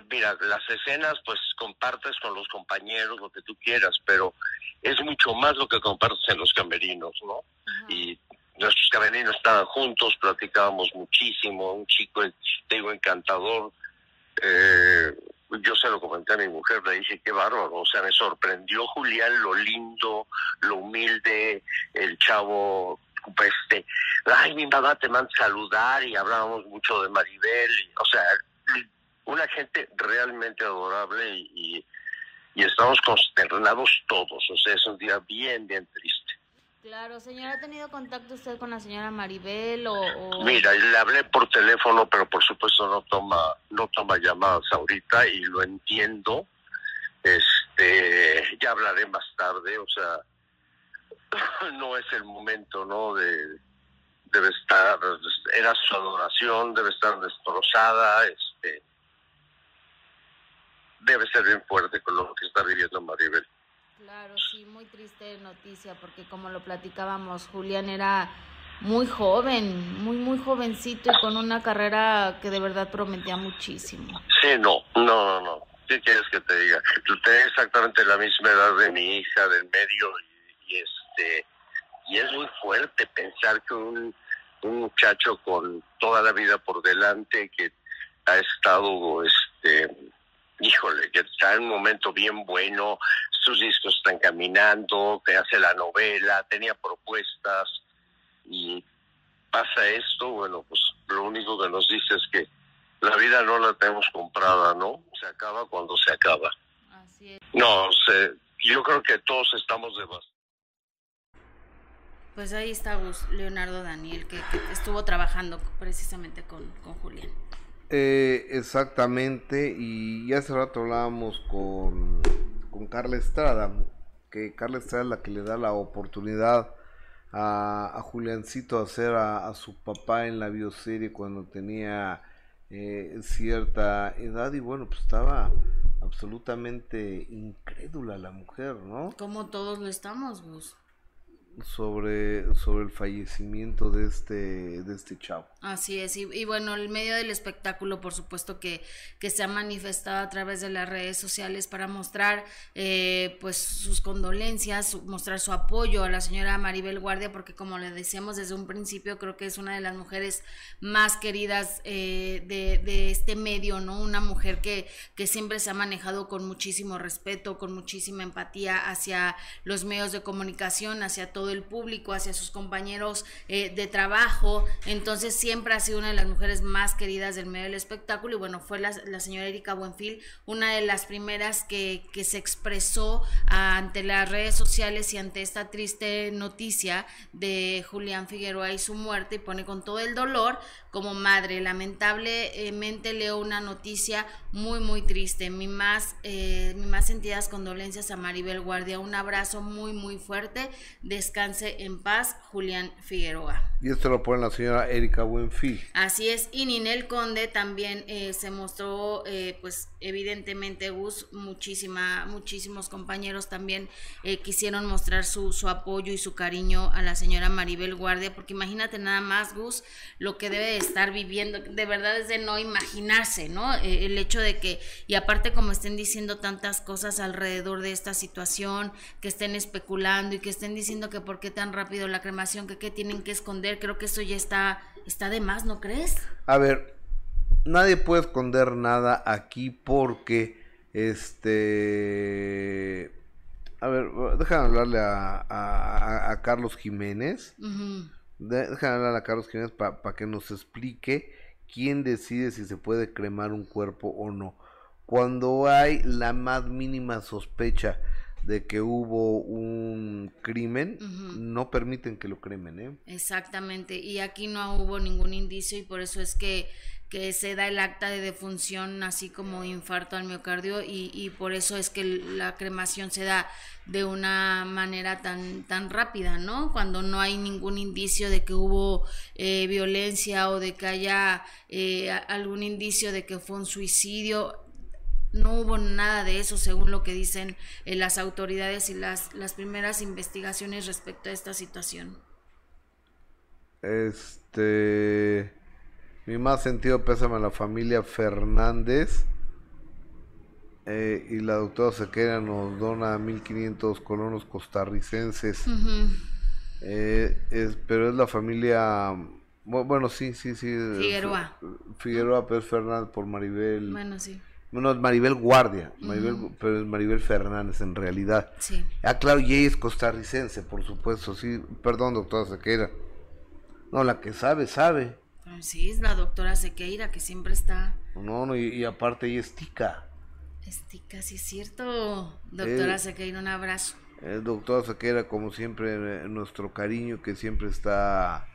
mira, las escenas pues compartes con los compañeros lo que tú quieras, pero es mucho más lo que compartes en los camerinos, ¿no? Y nuestros camerinos estaban juntos, platicábamos muchísimo, un chico, te digo, encantador. Eh, yo se lo comenté a mi mujer, le dije, qué bárbaro, o sea, me sorprendió Julián lo lindo, lo humilde, el chavo, este, ay, mi mamá te manda saludar y hablábamos mucho de Maribel, o sea, una gente realmente adorable y y estamos consternados todos. O sea, es un día bien, bien triste. Claro, señora, ¿ha tenido contacto usted con la señora Maribel o, Mira, le hablé por teléfono, pero por supuesto no toma no toma llamadas ahorita y lo entiendo. Este, ya hablaré más tarde, o sea, *laughs* no es el momento, ¿no? De debe estar era su adoración, debe estar destrozada, este debe ser bien fuerte con lo que está viviendo Maribel. Claro, sí, muy triste noticia, porque como lo platicábamos, Julián era muy joven, muy, muy jovencito y con una carrera que de verdad prometía muchísimo. Sí, no, no, no, no. ¿Qué quieres que te diga? Tú tienes exactamente la misma edad de mi hija, del medio, y, este y es muy fuerte pensar que un, un muchacho con toda la vida por delante que ha estado este híjole, que está en un momento bien bueno, sus discos están caminando, te hace la novela, tenía propuestas y pasa esto, bueno, pues lo único que nos dice es que la vida no la tenemos comprada, ¿no? Se acaba cuando se acaba. Así es. No, sé, yo creo que todos estamos devastados. Pues ahí está Leonardo Daniel, que, estuvo trabajando precisamente con, con Julián. Eh, exactamente, y hace rato hablábamos con, con Carla Estrada, que Carla Estrada es la que le da la oportunidad a, a Juliancito a hacer a, su papá en la bioserie cuando tenía eh, cierta edad y bueno, pues estaba absolutamente incrédula la mujer, ¿no? Como todos lo estamos, Gus sobre, sobre el fallecimiento de este, de este chavo. Así es, y, bueno, el medio del espectáculo, por supuesto que, que se ha manifestado a través de las redes sociales para mostrar eh, pues sus condolencias, mostrar su apoyo a la señora Maribel Guardia, porque como le decíamos desde un principio, creo que es una de las mujeres más queridas eh, de, de, este medio, ¿no? Una mujer que, que siempre se ha manejado con muchísimo respeto, con muchísima empatía hacia los medios de comunicación, hacia todo el público, hacia sus compañeros eh, de trabajo. Entonces siempre ha sido una de las mujeres más queridas del medio del espectáculo y bueno, fue la, señora Erika Buenfil una de las primeras que, que se expresó ante las redes sociales y ante esta triste noticia de Julián Figueroa y su muerte y pone con todo el dolor como madre. Lamentablemente leo una noticia muy, muy triste. Mi más, eh, mi más sentidas condolencias a Maribel Guardia. Un abrazo muy, muy fuerte. Descanse en paz, Julián Figueroa. Y esto lo pone la señora Erika Buenfil. Así es, y Ninel Conde también eh, se mostró, eh, pues evidentemente, Gus, muchísima, muchísimos compañeros también eh, quisieron mostrar su, su apoyo y su cariño a la señora Maribel Guardia, porque imagínate nada más, Gus, lo que debe de estar viviendo, de verdad es de no imaginarse, ¿no? el hecho de que, y aparte como estén diciendo tantas cosas alrededor de esta situación, que estén especulando y que estén diciendo que por qué tan rápido la cremación, que qué tienen que esconder, creo que eso ya está, está de más, ¿no crees? A ver, nadie puede esconder nada aquí porque, este... A ver, déjame hablarle a, Carlos Jiménez. déjame hablarle a Carlos Jiménez para que nos explique quién decide si se puede cremar un cuerpo o no. Cuando hay la más mínima sospecha de que hubo un crimen, no permiten que lo cremen, ¿eh? Exactamente, y aquí no hubo ningún indicio y por eso es que, que se da el acta de defunción así como infarto al miocardio y, y por eso es que la cremación se da de una manera tan, tan rápida, ¿no? Cuando no hay ningún indicio de que hubo eh, violencia o de que haya eh, algún indicio de que fue un suicidio, no hubo nada de eso según lo que dicen eh, las autoridades y las, las primeras investigaciones respecto a esta situación. Este, mi más sentido pésame a la familia Fernández eh, y la doctora Sequera nos dona 1500 colonos costarricenses. Eh, es, pero es la familia, bueno, sí, sí, sí. Figueroa. Figueroa Pérez Fernández por Maribel. Bueno, sí. No, es Maribel Guardia, Maribel, pero es Maribel Fernández en realidad. Sí. Ah, claro, y ella es costarricense, por supuesto, sí. Perdón, doctora Sequeira. No, la que sabe, sabe. Sí, es la doctora Sequeira que siempre está. No, no, y, aparte ella es tica. Es tica, sí es cierto. Doctora Sequeira, un abrazo. doctora Sequeira, como siempre, nuestro cariño que siempre está,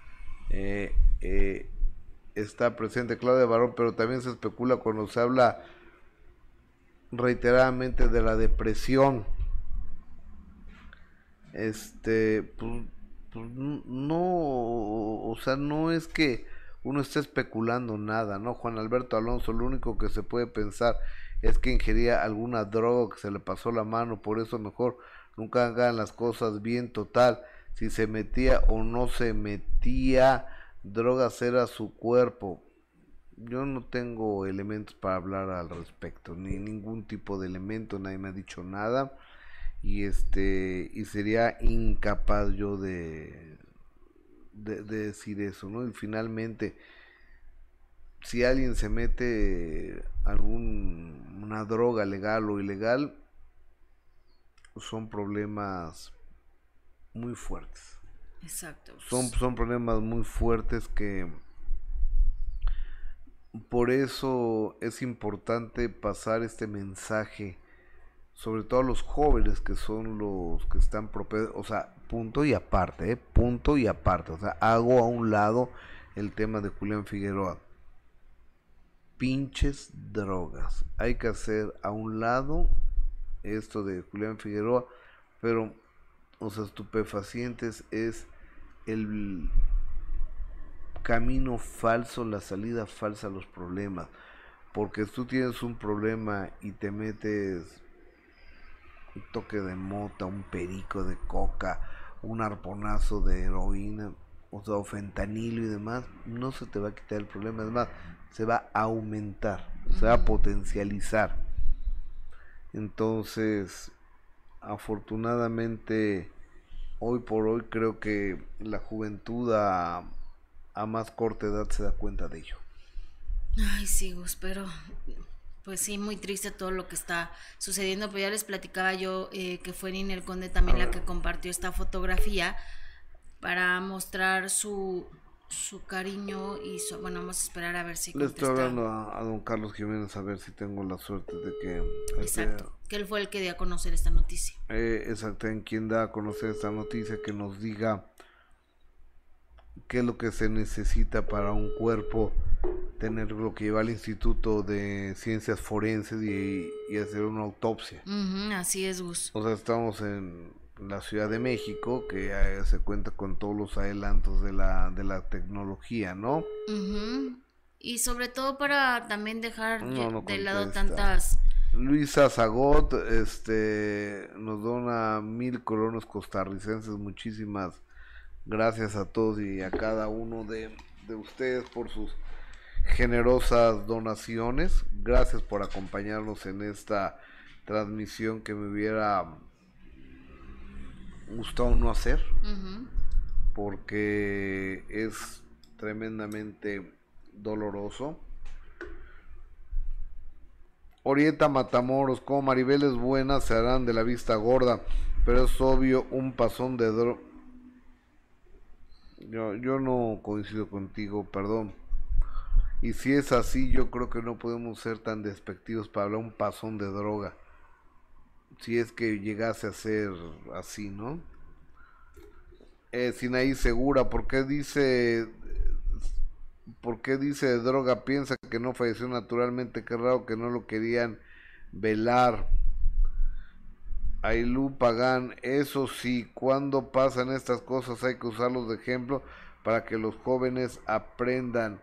eh, eh, está presente. Claudia Barón, pero también se especula cuando se habla reiteradamente de la depresión. Este, pues, pues, no, o sea, no es que uno esté especulando nada, ¿no? Juan Alberto Alonso, lo único que se puede pensar es que ingería alguna droga que se le pasó la mano, por eso mejor nunca hagan las cosas bien total, si se metía o no se metía drogas era su cuerpo, yo no tengo elementos para hablar al respecto, ni ningún tipo de elemento, nadie me ha dicho nada y este y sería incapaz yo de, de, decir eso, ¿no? Y finalmente si alguien se mete algún una droga legal o ilegal son problemas muy fuertes. Exacto. Son, son problemas muy fuertes que por eso es importante pasar este mensaje, sobre todo a los jóvenes que son los que están propensos, o sea, punto y aparte, ¿eh? punto y aparte, o sea, hago a un lado el tema de Julián Figueroa. Pinches drogas. Hay que hacer a un lado esto de Julián Figueroa, pero, o sea, estupefacientes es el camino falso, la salida falsa a los problemas. Porque tú tienes un problema y te metes un toque de mota, un perico de coca, un arponazo de heroína, o sea, fentanilo y demás, no se te va a quitar el problema, además, se va a aumentar, se va a potencializar. Entonces, afortunadamente, hoy por hoy creo que la juventud ha a más corta edad se da cuenta de ello. Ay, sí, pero pues sí, muy triste todo lo que está sucediendo, pero ya les platicaba yo eh, que fue Ninel Conde también la que compartió esta fotografía para mostrar su, su cariño y su, bueno, vamos a esperar a ver si Le estoy hablando a, don Carlos Jiménez a ver si tengo la suerte de que... Exacto, que él fue el que dio a conocer esta noticia. Eh, exacto, en quien da a conocer esta noticia, que nos diga qué es lo que se necesita para un cuerpo tener lo que lleva al Instituto de Ciencias Forenses y, hacer una autopsia. así es, Gus. O sea, estamos en la Ciudad de México, que se cuenta con todos los adelantos de la, de la tecnología, ¿no? Y sobre todo para también dejar de lado tantas... Luisa Zagot este, nos dona mil colonos costarricenses. Muchísimas gracias a todos y a cada uno de, de ustedes por sus generosas donaciones. Gracias por acompañarnos en esta transmisión que me hubiera gustado no hacer. Porque es tremendamente doloroso. Orienta Matamoros, como Maribel es buena, se harán de la vista gorda, pero es obvio un pasón de dro... Yo, yo no coincido contigo, perdón. Y si es así, yo creo que no podemos ser tan despectivos para hablar un pasón de droga. Si es que llegase a ser así, ¿no? Eh, Sinaí Segura, ¿por qué dice ¿Por qué dice de droga? Piensa que no falleció naturalmente. Qué raro que no lo querían velar. Ailú Pagán, eso sí, cuando pasan estas cosas hay que usarlos de ejemplo para que los jóvenes aprendan.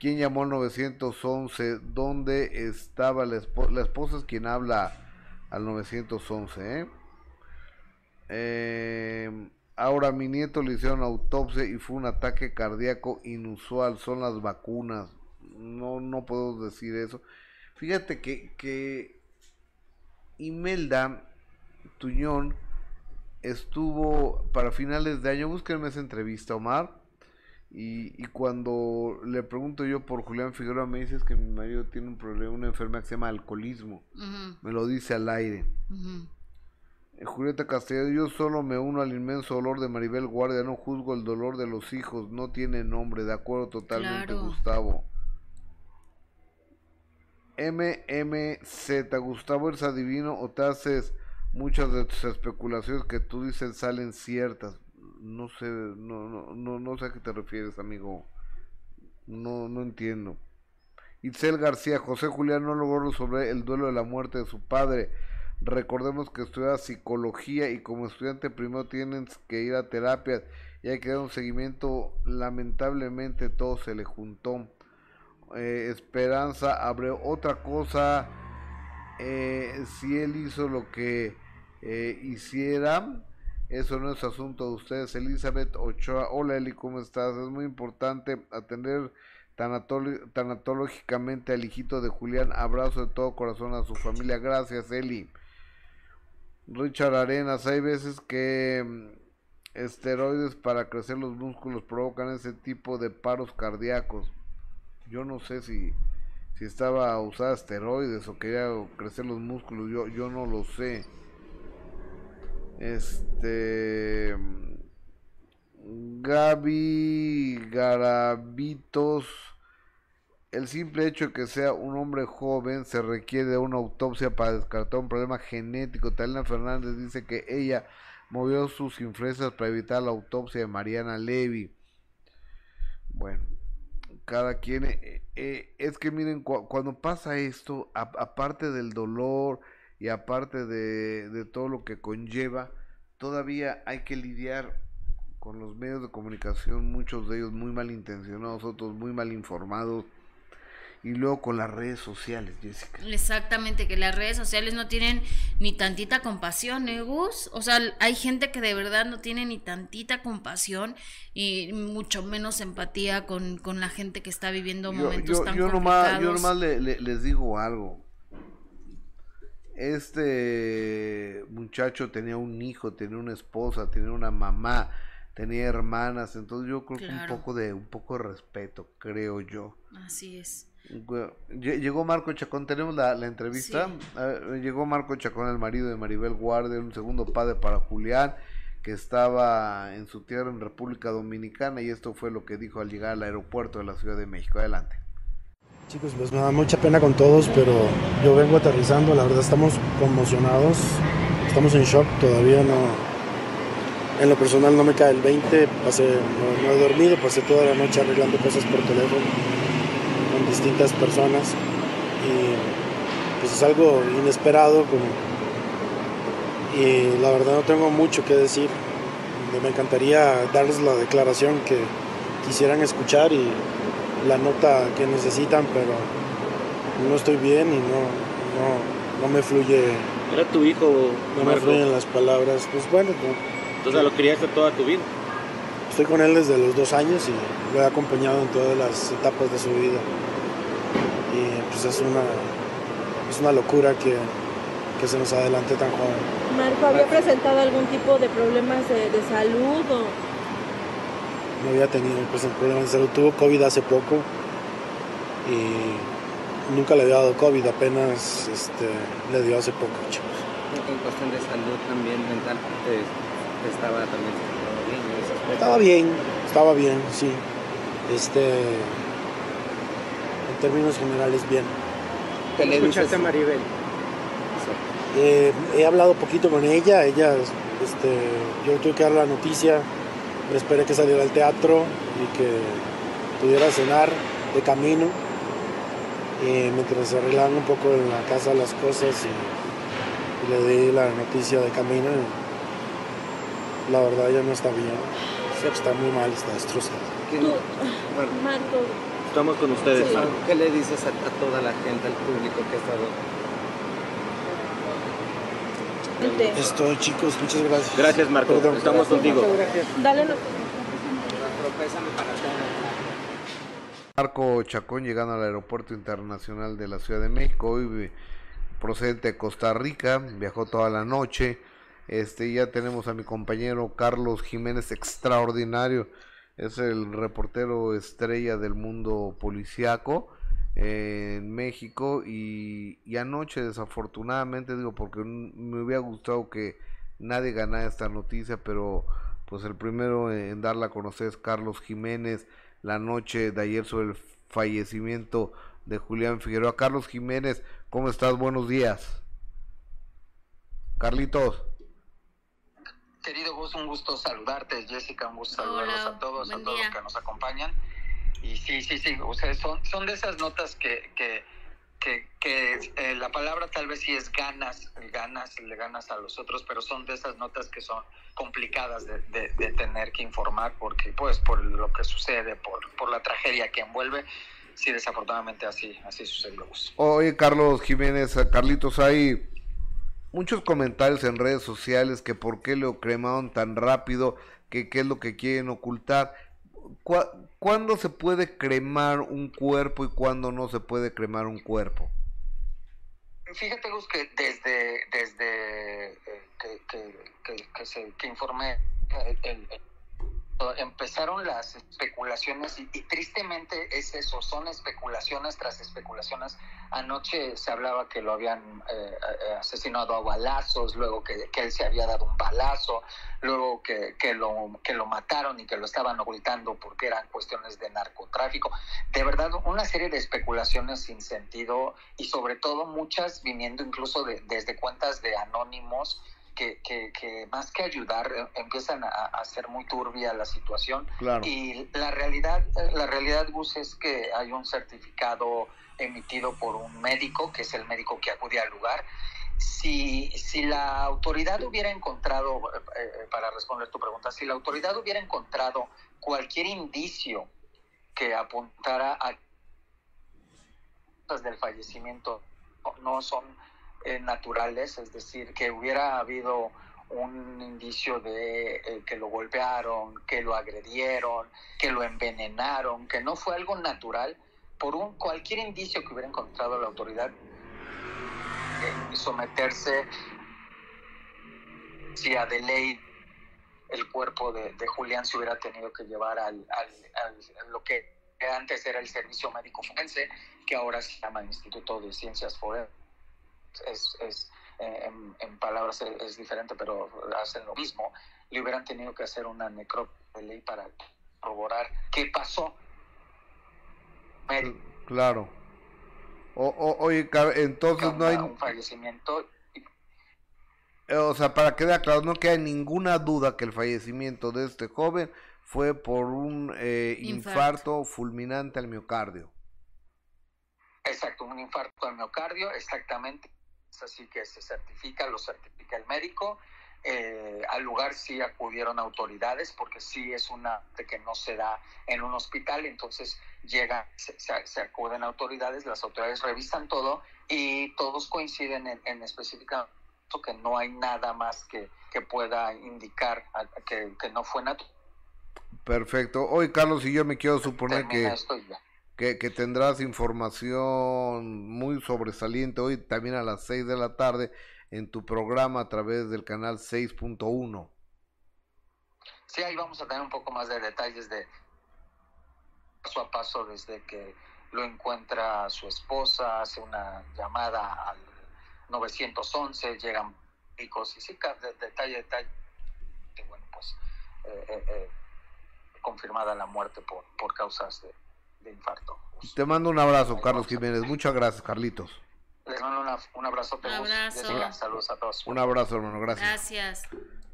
¿Quién llamó al 911? ¿Dónde estaba la esposa? La esposa es quien habla al 911, ¿eh? eh Ahora mi nieto le hicieron autopsia y fue un ataque cardíaco inusual. Son las vacunas. No, no puedo decir eso. Fíjate que, que Imelda Tuñón estuvo para finales de año. Búsquenme esa entrevista, Omar. Y, y, cuando le pregunto yo por Julián Figueroa, me dices que mi marido tiene un problema, una enfermedad que se llama alcoholismo. Me lo dice al aire. Eh, Julieta Castellano, yo solo me uno al inmenso dolor de Maribel Guardia, no juzgo el dolor de los hijos, no tiene nombre, de acuerdo totalmente Gustavo. MMZ, Gustavo, ¿eres adivino o te haces muchas de tus especulaciones que tú dices salen ciertas? No sé, no, no, no, no sé a qué te refieres, amigo. No, no entiendo. Itzel García, José Julián no logró resolver el duelo de la muerte de su padre Recordemos que estudia psicología y como estudiante primero tienes que ir a terapias y hay que dar un seguimiento. Lamentablemente todo se le juntó. Eh, esperanza abrió otra cosa. Eh, si él hizo lo que eh, hiciera, eso no es asunto de ustedes. Elizabeth Ochoa, hola Eli, ¿cómo estás? Es muy importante atender tanatológicamente al hijito de Julián. Abrazo de todo corazón a su familia. Gracias, Eli. Richard Arenas, hay veces que mm, esteroides para crecer los músculos provocan ese tipo de paros cardíacos. Yo no sé si, si estaba a usar esteroides o quería crecer los músculos, yo, yo no lo sé. Este Gaby Garabitos el simple hecho de que sea un hombre joven se requiere de una autopsia para descartar un problema genético. Talina Fernández dice que ella movió sus influencias para evitar la autopsia de Mariana Levy. Bueno, cada quien... Eh, eh, es que miren, cuando pasa esto, aparte del dolor y aparte de, de todo lo que conlleva, todavía hay que lidiar con los medios de comunicación, muchos de ellos muy mal intencionados, otros muy mal informados y luego con las redes sociales, Jessica. Exactamente, que las redes sociales no tienen ni tantita compasión, ¿eh, Gus? O sea, hay gente que de verdad no tiene ni tantita compasión y mucho menos empatía con, la gente que está viviendo momentos tan yo complicados. yo nomás les digo algo. Este muchacho tenía un hijo, tenía una esposa, tenía una mamá, tenía hermanas, entonces yo creo que un poco de un poco de respeto, creo yo. Así es. Llegó Marco Chacón, tenemos la, entrevista. llegó Marco Chacón, el marido de Maribel Guardia, un segundo padre para Julián, que estaba en su tierra en República Dominicana, y esto fue lo que dijo al llegar al aeropuerto de la Ciudad de México. Adelante. Chicos, pues me da mucha pena con todos, pero yo vengo aterrizando, la verdad estamos conmocionados, estamos en shock, todavía no, en lo personal no me cae el 20, pasé, no he dormido, pasé toda la noche arreglando cosas por teléfono con distintas personas y pues es algo inesperado y la verdad no tengo mucho que decir. Me encantaría darles la declaración que quisieran escuchar y la nota que necesitan, pero no estoy bien y no, no, no me fluye. ¿Era tu hijo? No me fluyen las palabras. Pues bueno. Entonces lo criaste toda tu vida. Estoy con él desde los dos años y lo he acompañado en todas las etapas de su vida. Y pues es una, es una locura que, que se nos adelante tan joven. Marco, ¿había presentado algún tipo de problemas de, de salud o...? No había tenido pues, problemas de salud. Tuvo COVID hace poco y nunca le había dado COVID, apenas este, le dio hace poco, chicos. En cuestión de salud también mental, eh, estaba también bien Estaba bien, estaba bien, sí. Este, en términos generales, bien. ¿Qué le escuchaste a Maribel? Eh, he hablado poquito con ella, ella, este, yo tuve que dar la noticia, esperé que saliera al teatro y que pudiera cenar de camino mientras se arreglaban un poco en la casa las cosas y, le di la noticia de camino. la verdad ya no está bien. Está muy mal, está destrozada. Marco. Estamos con ustedes. ¿Qué le dices a, toda la gente, al público que ha estado? Estoy, chicos, muchas gracias. Gracias, Marco. Estamos contigo. Dale. Marco Chacón llegando al Aeropuerto Internacional de la Ciudad de México, hoy procedente de Costa Rica, viajó toda la noche. Este, ya tenemos a mi compañero Carlos Jiménez, extraordinario, es el reportero estrella del mundo policiaco en México y, y, anoche desafortunadamente digo porque me hubiera gustado que nadie ganara esta noticia pero pues el primero en darla a conocer es Carlos Jiménez la noche de ayer sobre el fallecimiento de Julián Figueroa. Carlos Jiménez, ¿cómo estás? Buenos días. Carlitos. Querido Gus, un gusto saludarte, Jessica, un gusto saludarlos a todos, a todos los que nos acompañan. Y sí, sí, sí, ustedes son, son de esas notas que, que que, eh, la palabra tal vez sí es ganas, ganas, le ganas a los otros, pero son de esas notas que son complicadas de, de, tener que informar porque pues por lo que sucede, por, por la tragedia que envuelve, sí desafortunadamente así, así sucedió. Oye Carlos Jiménez, eh, Carlitos, hay muchos comentarios en redes sociales que por qué lo cremaron tan rápido, que qué es lo que quieren ocultar. ¿Cuándo se puede cremar un cuerpo y cuándo no se puede cremar un cuerpo? Fíjate, Gus, que desde, desde eh, que, se, que informé eh, el, empezaron las especulaciones y, tristemente es eso, son especulaciones tras especulaciones. Anoche se hablaba que lo habían eh, asesinado a balazos, luego que, él se había dado un balazo, luego que, que, lo, que lo mataron y que lo estaban ocultando porque eran cuestiones de narcotráfico. De verdad, una serie de especulaciones sin sentido y sobre todo muchas viniendo incluso de, desde cuentas de anónimos que, que, más que ayudar eh, empiezan a, hacer muy turbia la situación. Y la realidad, la realidad, Gus, es que hay un certificado emitido por un médico, que es el médico que acude al lugar. Si, si la autoridad hubiera encontrado, eh, eh, para responder tu pregunta, si la autoridad hubiera encontrado cualquier indicio que apuntara a del fallecimiento no son eh, naturales, es decir, que hubiera habido un indicio de eh, que lo golpearon, que lo agredieron, que lo envenenaron, que no fue algo natural, por un cualquier indicio que hubiera encontrado la autoridad, eh, someterse si a de ley el cuerpo de, Julián se hubiera tenido que llevar al, al, lo que antes era el servicio médico forense, que ahora se llama Instituto de Ciencias Forenses es, es eh, en, palabras es, diferente, pero hacen lo mismo, le hubieran tenido que hacer una necrópolis para corroborar qué pasó. Claro. O, oye, entonces no hay... Un fallecimiento. O sea, para que quede claro, no queda ninguna duda que el fallecimiento de este joven fue por un eh, infarto fulminante al miocardio. Exacto, un infarto al miocardio, exactamente así que se certifica, lo certifica el médico. Eh, al lugar sí acudieron autoridades porque sí es una de que no se da en un hospital, entonces llega, se, se, acuden autoridades, las autoridades revisan todo y todos coinciden en, en específicamente que no hay nada más que, que pueda indicar que, que no fue natural. Perfecto. Hoy, Carlos, y yo me quiero suponer que, que, tendrás información muy sobresaliente hoy también a las 6 de la tarde en tu programa a través del canal 6.1. Sí, ahí vamos a tener un poco más de detalles de paso a paso desde que lo encuentra su esposa, hace una llamada al 911, llegan picos y sí, detalle, detalle. Bueno, pues eh, eh, eh, confirmada la muerte por, por causas de, de infarto. Te mando un abrazo, Carlos Jiménez. Muchas gracias, Carlitos. Les mando un abrazo. Un abrazo. Saludos a todos. Un abrazo, hermano. Gracias. Gracias.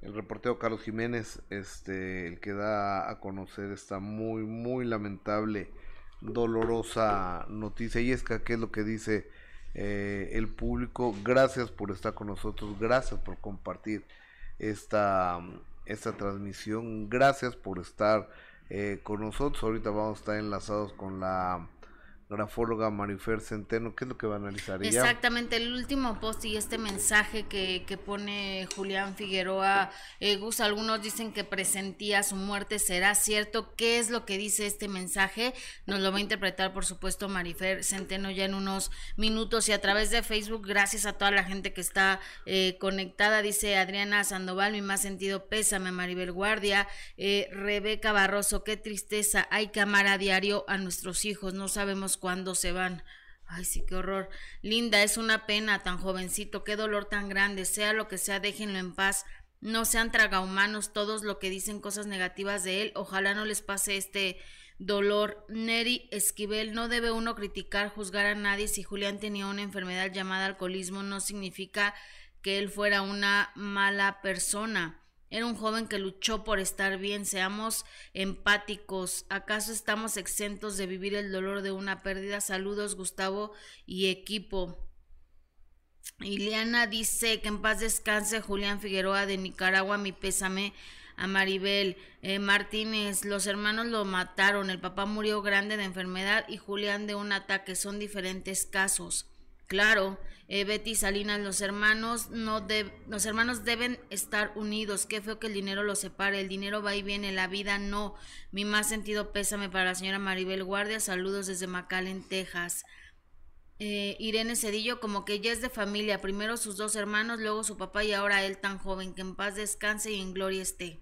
El reportero Carlos Jiménez, este, el que da a conocer esta muy, muy lamentable, dolorosa noticia. Y es que, ¿qué es lo que dice eh, el público? Gracias por estar con nosotros. Gracias por compartir esta, esta transmisión. Gracias por estar eh, con nosotros. Ahorita vamos a estar enlazados con la grafóloga Marifer Centeno, ¿qué es lo que va a analizar ella? Exactamente, el último post y este mensaje que, que pone Julián Figueroa, eh, Gus, algunos dicen que presentía su muerte, ¿será cierto? ¿Qué es lo que dice este mensaje? Nos lo va a interpretar, por supuesto, Marifer Centeno ya en unos minutos y a través de Facebook, gracias a toda la gente que está eh, conectada, dice Adriana Sandoval, mi más sentido pésame, Maribel Guardia, eh, Rebeca Barroso, qué tristeza, hay que amar a diario a nuestros hijos, no sabemos cuando se van. Ay, sí, qué horror. Linda, es una pena, tan jovencito, qué dolor tan grande. Sea lo que sea, déjenlo en paz. No sean tragahumanos todos lo que dicen cosas negativas de él. Ojalá no les pase este dolor. Neri Esquivel, no debe uno criticar, juzgar a nadie. Si Julián tenía una enfermedad llamada alcoholismo, no significa que él fuera una mala persona. Era un joven que luchó por estar bien, seamos empáticos. ¿Acaso estamos exentos de vivir el dolor de una pérdida? Saludos, Gustavo y equipo. Iliana dice que en paz descanse Julián Figueroa de Nicaragua, mi pésame a Maribel eh, Martínez. Los hermanos lo mataron, el papá murió grande de enfermedad y Julián de un ataque. Son diferentes casos. Claro, eh, Betty Salinas, los hermanos no de, los hermanos deben estar unidos. Qué feo que el dinero los separe. El dinero va y viene, la vida no. Mi más sentido pésame para la señora Maribel Guardia. Saludos desde McAllen, Texas. Eh, Irene Cedillo, como que ya es de familia. Primero sus dos hermanos, luego su papá y ahora él tan joven. Que en paz descanse y en gloria esté.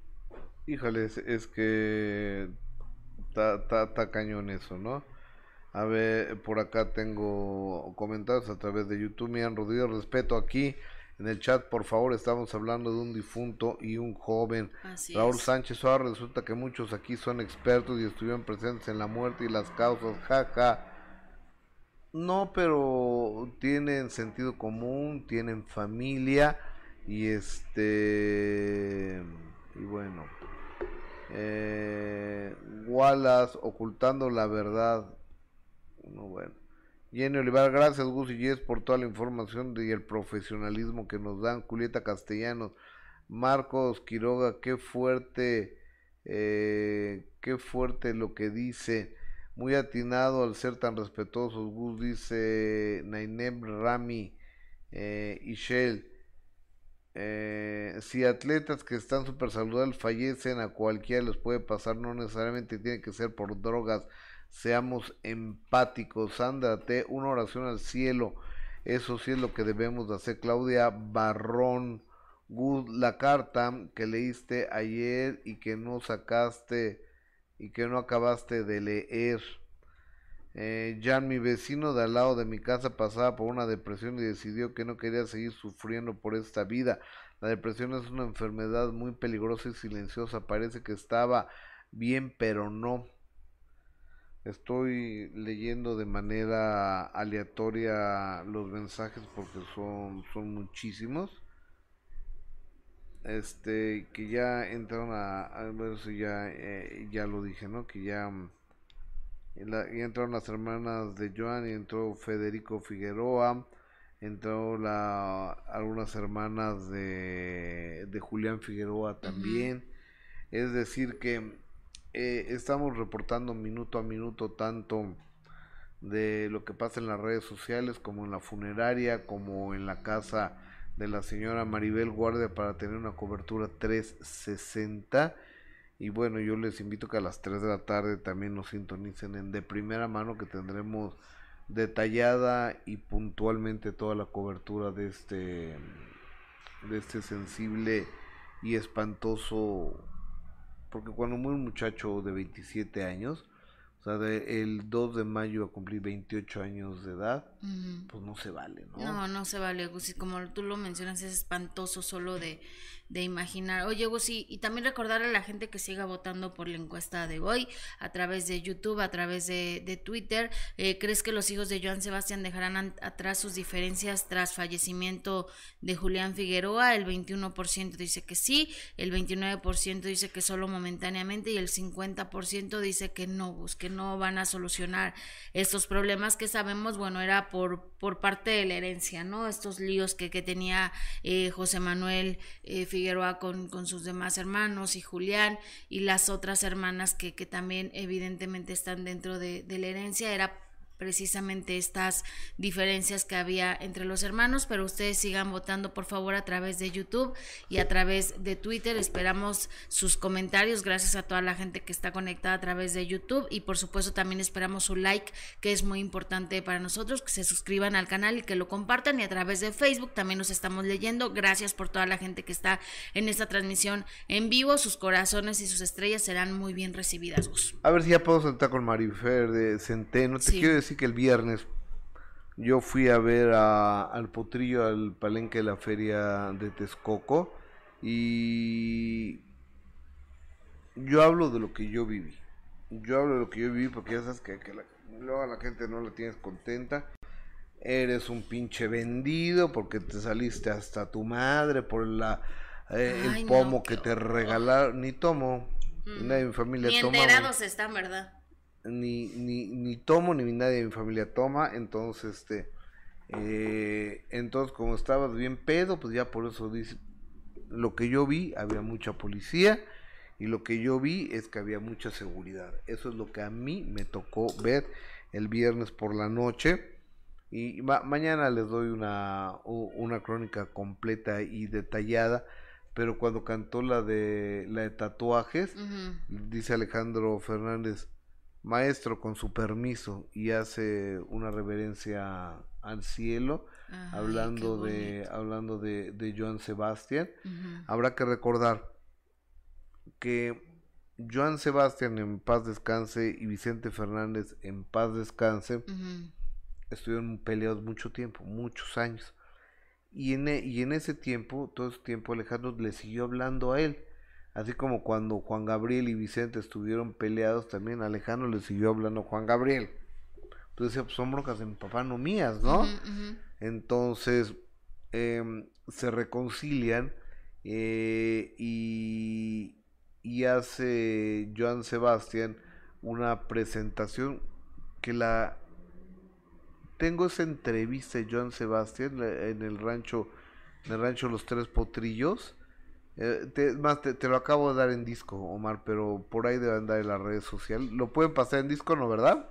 Híjole, es, que está cañón eso, ¿no? A ver, por acá tengo comentarios a través de YouTube. Me han Rodríguez, respeto aquí. En el chat, por favor, estamos hablando de un difunto y un joven. Raúl Sánchez ahora resulta que muchos aquí son expertos y estuvieron presentes en la muerte y las causas. Jaja. No, pero tienen sentido común, tienen familia y este. Y bueno. Eh, Wallace ocultando la verdad no, bueno. Jenny Olivar, gracias Gus y Jess por toda la información y el profesionalismo que nos dan. Julieta Castellanos, Marcos Quiroga, qué fuerte, eh, qué fuerte lo que dice. Muy atinado al ser tan respetuosos. Gus dice Naineb Rami eh, Ishel. Eh, si atletas que están súper saludables fallecen, a cualquiera les puede pasar, no necesariamente tiene que ser por drogas seamos empáticos, ándate, una oración al cielo, eso sí es lo que debemos de hacer. Claudia Barrón, la carta que leíste ayer y que no sacaste y que no acabaste de leer. Eh, Jan, mi vecino de al lado de mi casa pasaba por una depresión y decidió que no quería seguir sufriendo por esta vida. La depresión es una enfermedad muy peligrosa y silenciosa. Parece que estaba bien, pero no. Estoy leyendo de manera aleatoria los mensajes porque son, son muchísimos. Este, que ya entraron a, a ver si ya, eh, ya lo dije, ¿no? Que ya, ya entraron las hermanas de Joan y entró Federico Figueroa. entró la, algunas hermanas de, de Julián Figueroa también. Es decir, que eh, estamos reportando minuto a minuto tanto de lo que pasa en las redes sociales como en la funeraria, como en la casa de la señora Maribel Guardia para tener una cobertura 360. Y bueno, yo les invito que a las 3 de la tarde también nos sintonicen en de primera mano que tendremos detallada y puntualmente toda la cobertura de este de este sensible y espantoso porque cuando muere un muchacho de 27 años o sea, el 2 de mayo a cumplir 28 años de edad, pues no se vale, ¿no? No, no se vale, Gusi. Como tú lo mencionas, es espantoso solo de, de imaginar. Oye, Gusi, y también recordar a la gente que siga votando por la encuesta de hoy a través de YouTube, a través de, de Twitter. Eh, ¿Crees que los hijos de Joan Sebastián dejarán atrás sus diferencias tras fallecimiento de Julián Figueroa? El 21% dice que sí, el 29% dice que solo momentáneamente y el 50% dice que no, busque no van a solucionar estos problemas que sabemos, bueno, era por, por parte de la herencia, ¿no? Estos líos que, tenía eh, José Manuel eh, Figueroa con, sus demás hermanos y Julián y las otras hermanas que, que también evidentemente están dentro de, de la herencia, era precisamente estas diferencias que había entre los hermanos, pero ustedes sigan votando por favor a través de YouTube y a través de Twitter. Esperamos sus comentarios, gracias a toda la gente que está conectada a través de YouTube y por supuesto también esperamos su like, que es muy importante para nosotros, que se suscriban al canal y que lo compartan y a través de Facebook también nos estamos leyendo. Gracias por toda la gente que está en esta transmisión en vivo, sus corazones y sus estrellas serán muy bien recibidas. A ver si ya puedo sentar con Marifer de Centeno. Te quiero decir que el viernes yo fui a ver al potrillo al palenque de la feria de Texcoco y yo hablo de lo que yo viví. Yo hablo de lo que yo viví porque ya sabes que, que la, luego a la gente no la tienes contenta. Eres un pinche vendido porque te saliste hasta tu madre por la eh, el pomo que te regalaron. Ni tomo. Ni nadie en mi familia Ni enterados están, ¿verdad? Ni, ni, ni tomo, ni nadie de mi familia toma, entonces, este, eh, entonces como estabas bien pedo, pues ya por eso dice, lo que yo vi, había mucha policía, y lo que yo vi es que había mucha seguridad. Eso es lo que a mí me tocó ver el viernes por la noche. Y mañana les doy una, una crónica completa y detallada. Pero cuando cantó la de la de tatuajes, dice Alejandro Fernández, maestro con su permiso y hace una reverencia al cielo hablando de hablando de, de Joan Sebastián. Habrá que recordar que Joan Sebastián en paz descanse y Vicente Fernández en paz descanse estuvieron peleados mucho tiempo muchos años. Y en, e, y en ese tiempo todo ese tiempo Alejandro le siguió hablando a él Así como cuando Juan Gabriel y Vicente estuvieron peleados, también Alejandro le siguió hablando a Juan Gabriel. Entonces decía, pues son broncas de mi papá, no mías, ¿no? Entonces em, se reconcilian eh, y, y hace Joan Sebastián una presentación que la tengo esa entrevista de Joan Sebastián en el rancho en el rancho Los Tres Potrillos eh, te, más, te, lo acabo de dar en disco, Omar, pero por ahí debe andar en la red social. Lo pueden pasar en disco, ¿no, verdad?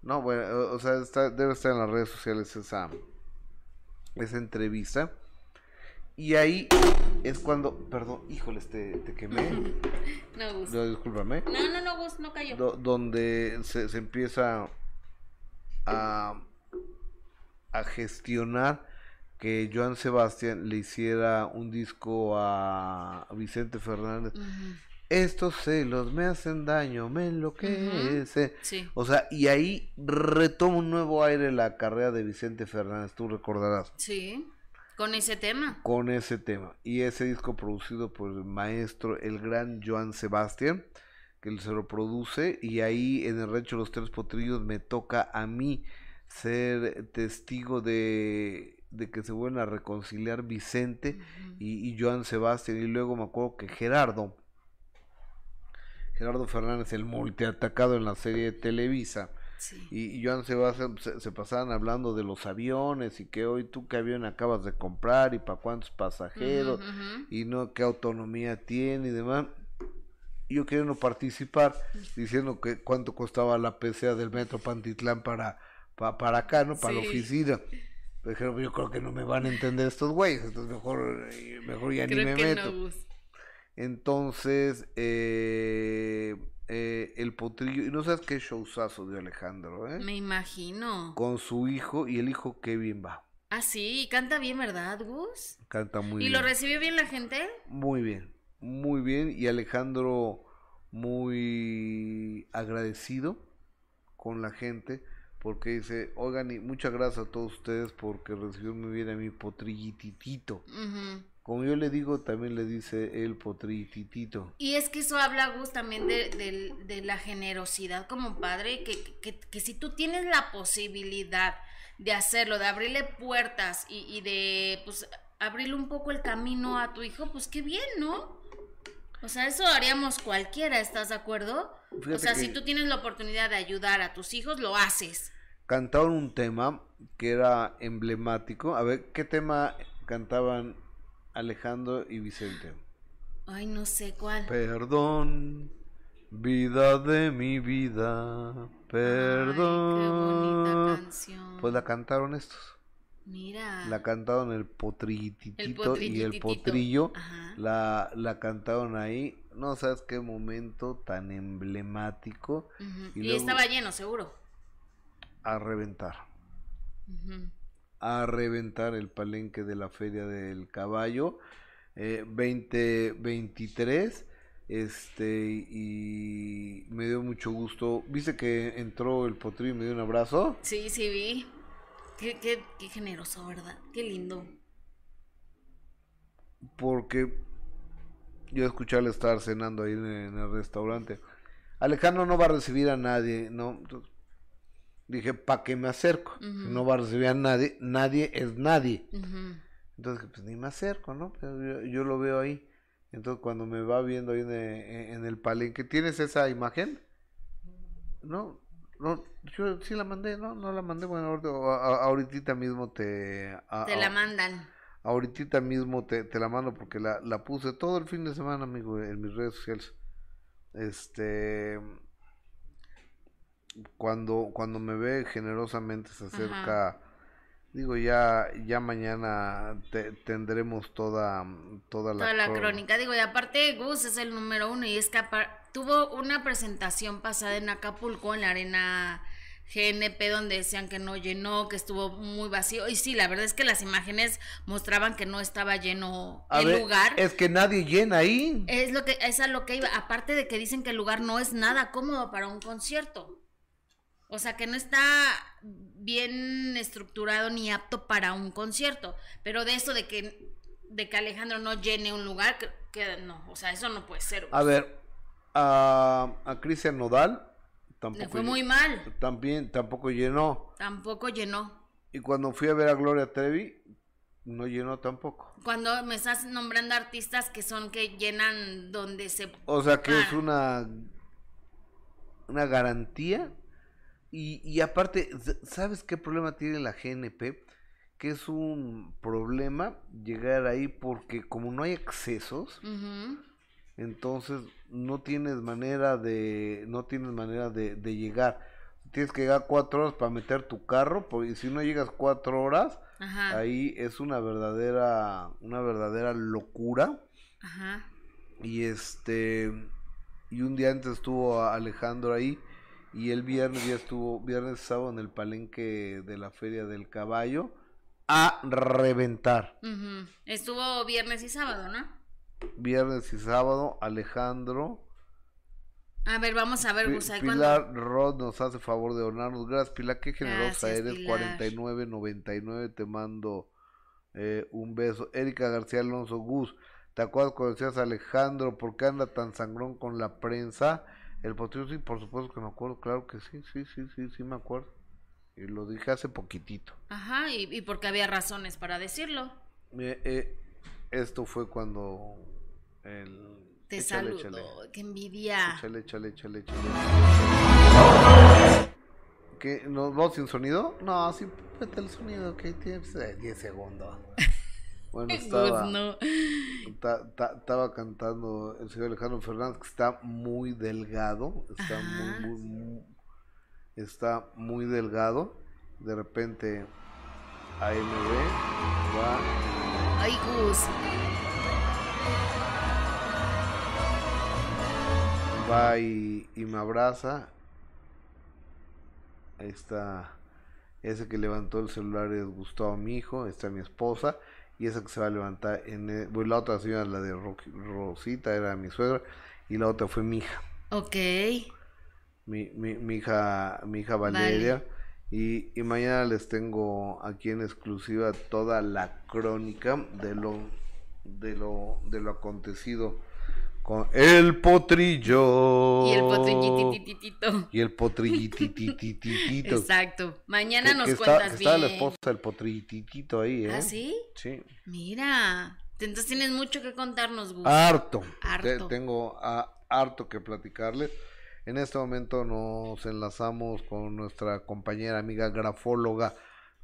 No, bueno, o sea, debe estar en las redes sociales esa, esa entrevista. Y ahí es cuando, perdón, híjoles, te, te quemé. *laughs* no, Gus. No, discúlpame. No, no, no, Gus, no cayó. donde se, se empieza a, a gestionar que Joan Sebastián le hiciera un disco a Vicente Fernández. Estos celos me hacen daño, me enloquece. O sea, y ahí retoma un nuevo aire la carrera de Vicente Fernández, tú recordarás. Sí, con ese tema. Con ese tema. Y ese disco producido por el maestro, el gran Joan Sebastián, que se lo produce. Y ahí en el Rancho Los Tres Potrillos me toca a mí ser testigo de de que se vuelven a reconciliar Vicente y, Joan Sebastián y luego me acuerdo que Gerardo Gerardo Fernández el multiatacado en la serie de Televisa Y, y yo se, va se, se, pasaban hablando de los aviones y que hoy tú qué avión acabas de comprar y para cuántos pasajeros y no qué autonomía tiene y demás. Y yo queriendo participar diciendo que cuánto costaba la PCA del metro Pantitlán para, para, acá, ¿no? Para la oficina. Pero yo creo que no me van a entender estos güeyes, entonces mejor, eh, mejor ya ni me meto. Entonces, eh, eh, el potrillo, y no sabes qué showzazo de Alejandro, ¿eh? Me imagino. Con su hijo, y el hijo bien va. Ah, sí, canta bien, ¿verdad, Gus? Canta muy bien. ¿Y lo recibió bien la gente? Muy bien, muy bien, y Alejandro muy agradecido con la gente porque dice, oigan, y muchas gracias a todos ustedes porque recibió muy bien a mi potrillititito. Como yo le digo, también le dice el potrillititito. Y es que eso habla, Gus, también de, la generosidad como padre, que, que, que, si tú tienes la posibilidad de hacerlo, de abrirle puertas y, y de, pues, abrirle un poco el camino a tu hijo, pues qué bien, ¿no? O sea, eso haríamos cualquiera, ¿estás de acuerdo? o sea, si tú tienes la oportunidad de ayudar a tus hijos, lo haces. Cantaron un tema que era emblemático. A ver, ¿qué tema cantaban Alejandro y Vicente? Ay, no sé cuál. Perdón, vida de mi vida, perdón. Ay, qué bonita canción. Pues la cantaron estos. Mira. La cantaron el potrillitito y el potrillo. La, la cantaron ahí. No sabes qué momento tan emblemático. Y, estaba lleno, seguro. A reventar. A reventar el palenque de la Feria del Caballo. Eh, 2023. Este, y me dio mucho gusto. ¿Viste que entró el potrillo y me dio un abrazo? Sí, sí, vi. Qué, qué, qué generoso, ¿verdad? Qué lindo. Porque yo escucharle estar cenando ahí en, el restaurante. Alejandro no va a recibir a nadie, ¿no? dije, ¿para qué me acerco? No va a recibir a nadie, nadie es nadie. Entonces, pues ni me acerco, ¿no? yo, lo veo ahí. Entonces, cuando me va viendo ahí en, en el palenque, ¿tienes esa imagen? No, no, yo sí la mandé, no, no la mandé, bueno, ahorita mismo te... te la mandan. Ahorita mismo te, te la mando porque la, la puse todo el fin de semana, amigo, en mis redes sociales. Este cuando cuando me ve generosamente se acerca digo ya ya mañana tendremos toda toda la, toda la crónica digo y aparte Gus es el número uno y es que tuvo una presentación pasada en Acapulco, en la arena GNP, donde decían que no llenó, que estuvo muy vacío. Y sí, la verdad es que las imágenes mostraban que no estaba lleno el lugar. Es que nadie llena ahí. Es lo que, es a lo que iba. Aparte de que dicen que el lugar no es nada cómodo para un concierto. O sea, que no está bien estructurado ni apto para un concierto. Pero de eso de que, de que Alejandro no llene un lugar, que, no, o sea, eso no puede ser. A ver, a, a Cristian Nodal tampoco. Le fue muy mal. También, tampoco llenó. Tampoco llenó. Y cuando fui a ver a Gloria Trevi, no llenó tampoco. Cuando me estás nombrando artistas que son que llenan donde se. O sea que es una. Una garantía. Y, y aparte, ¿sabes qué problema tiene la GNP? Que es un problema llegar ahí porque como no hay accesos entonces no tienes manera de no tienes manera de, llegar tienes que llegar cuatro horas para meter tu carro porque si no llegas cuatro horas ahí es una verdadera una verdadera locura Ajá. y este y un día antes estuvo Alejandro ahí y el viernes ya estuvo viernes sábado en el palenque de la feria del caballo a reventar estuvo viernes y sábado no viernes y sábado, Alejandro. A ver, vamos a ver, Pilar Rod nos hace favor de donarnos. Gracias, Pilar, qué generosa eres. 49.99, te mando eh, un beso. Erika García Alonso Gus, ¿te acuerdas cuando decías Alejandro? ¿Por qué anda tan sangrón con la prensa? El potrillo, sí, por supuesto que me acuerdo, claro que sí, sí, sí, sí, sí, me acuerdo. Y lo dije hace poquitito. Ajá, y, y porque había razones para decirlo. Eh, eh, esto fue cuando el... Te saludo, qué envidia. Échale, échale, échale, ¿Qué? ¿Nos vamos sin sonido? No, sí, vete el sonido, que tienes 10 segundos. Bueno, *laughs* estaba, estaba cantando el señor Alejandro Fernández, que está muy delgado, está muy, muy, está muy delgado. De repente, ahí me ve, va. Ay, Gus. Va y, y me abraza. Ahí está. Ese que levantó el celular es Gustavo, mi hijo. Está mi esposa y esa que se va a levantar en la otra señora la de Rosita era mi suegra y la otra fue mi hija. Ok. Mi, mi, mi hija mi hija Valeria y, y, mañana les tengo aquí en exclusiva toda la crónica de lo de lo de lo acontecido con el potrillo. Y el potrillitititito. Y el potrillitititito. Exacto. Mañana nos cuentas bien. Está la esposa del potrillititito ahí, ¿eh? ¿Ah, sí? Sí. Mira, entonces tienes mucho que contarnos, Gus. Harto. harto. tengo a, harto que platicarles. En este momento nos enlazamos con nuestra compañera amiga grafóloga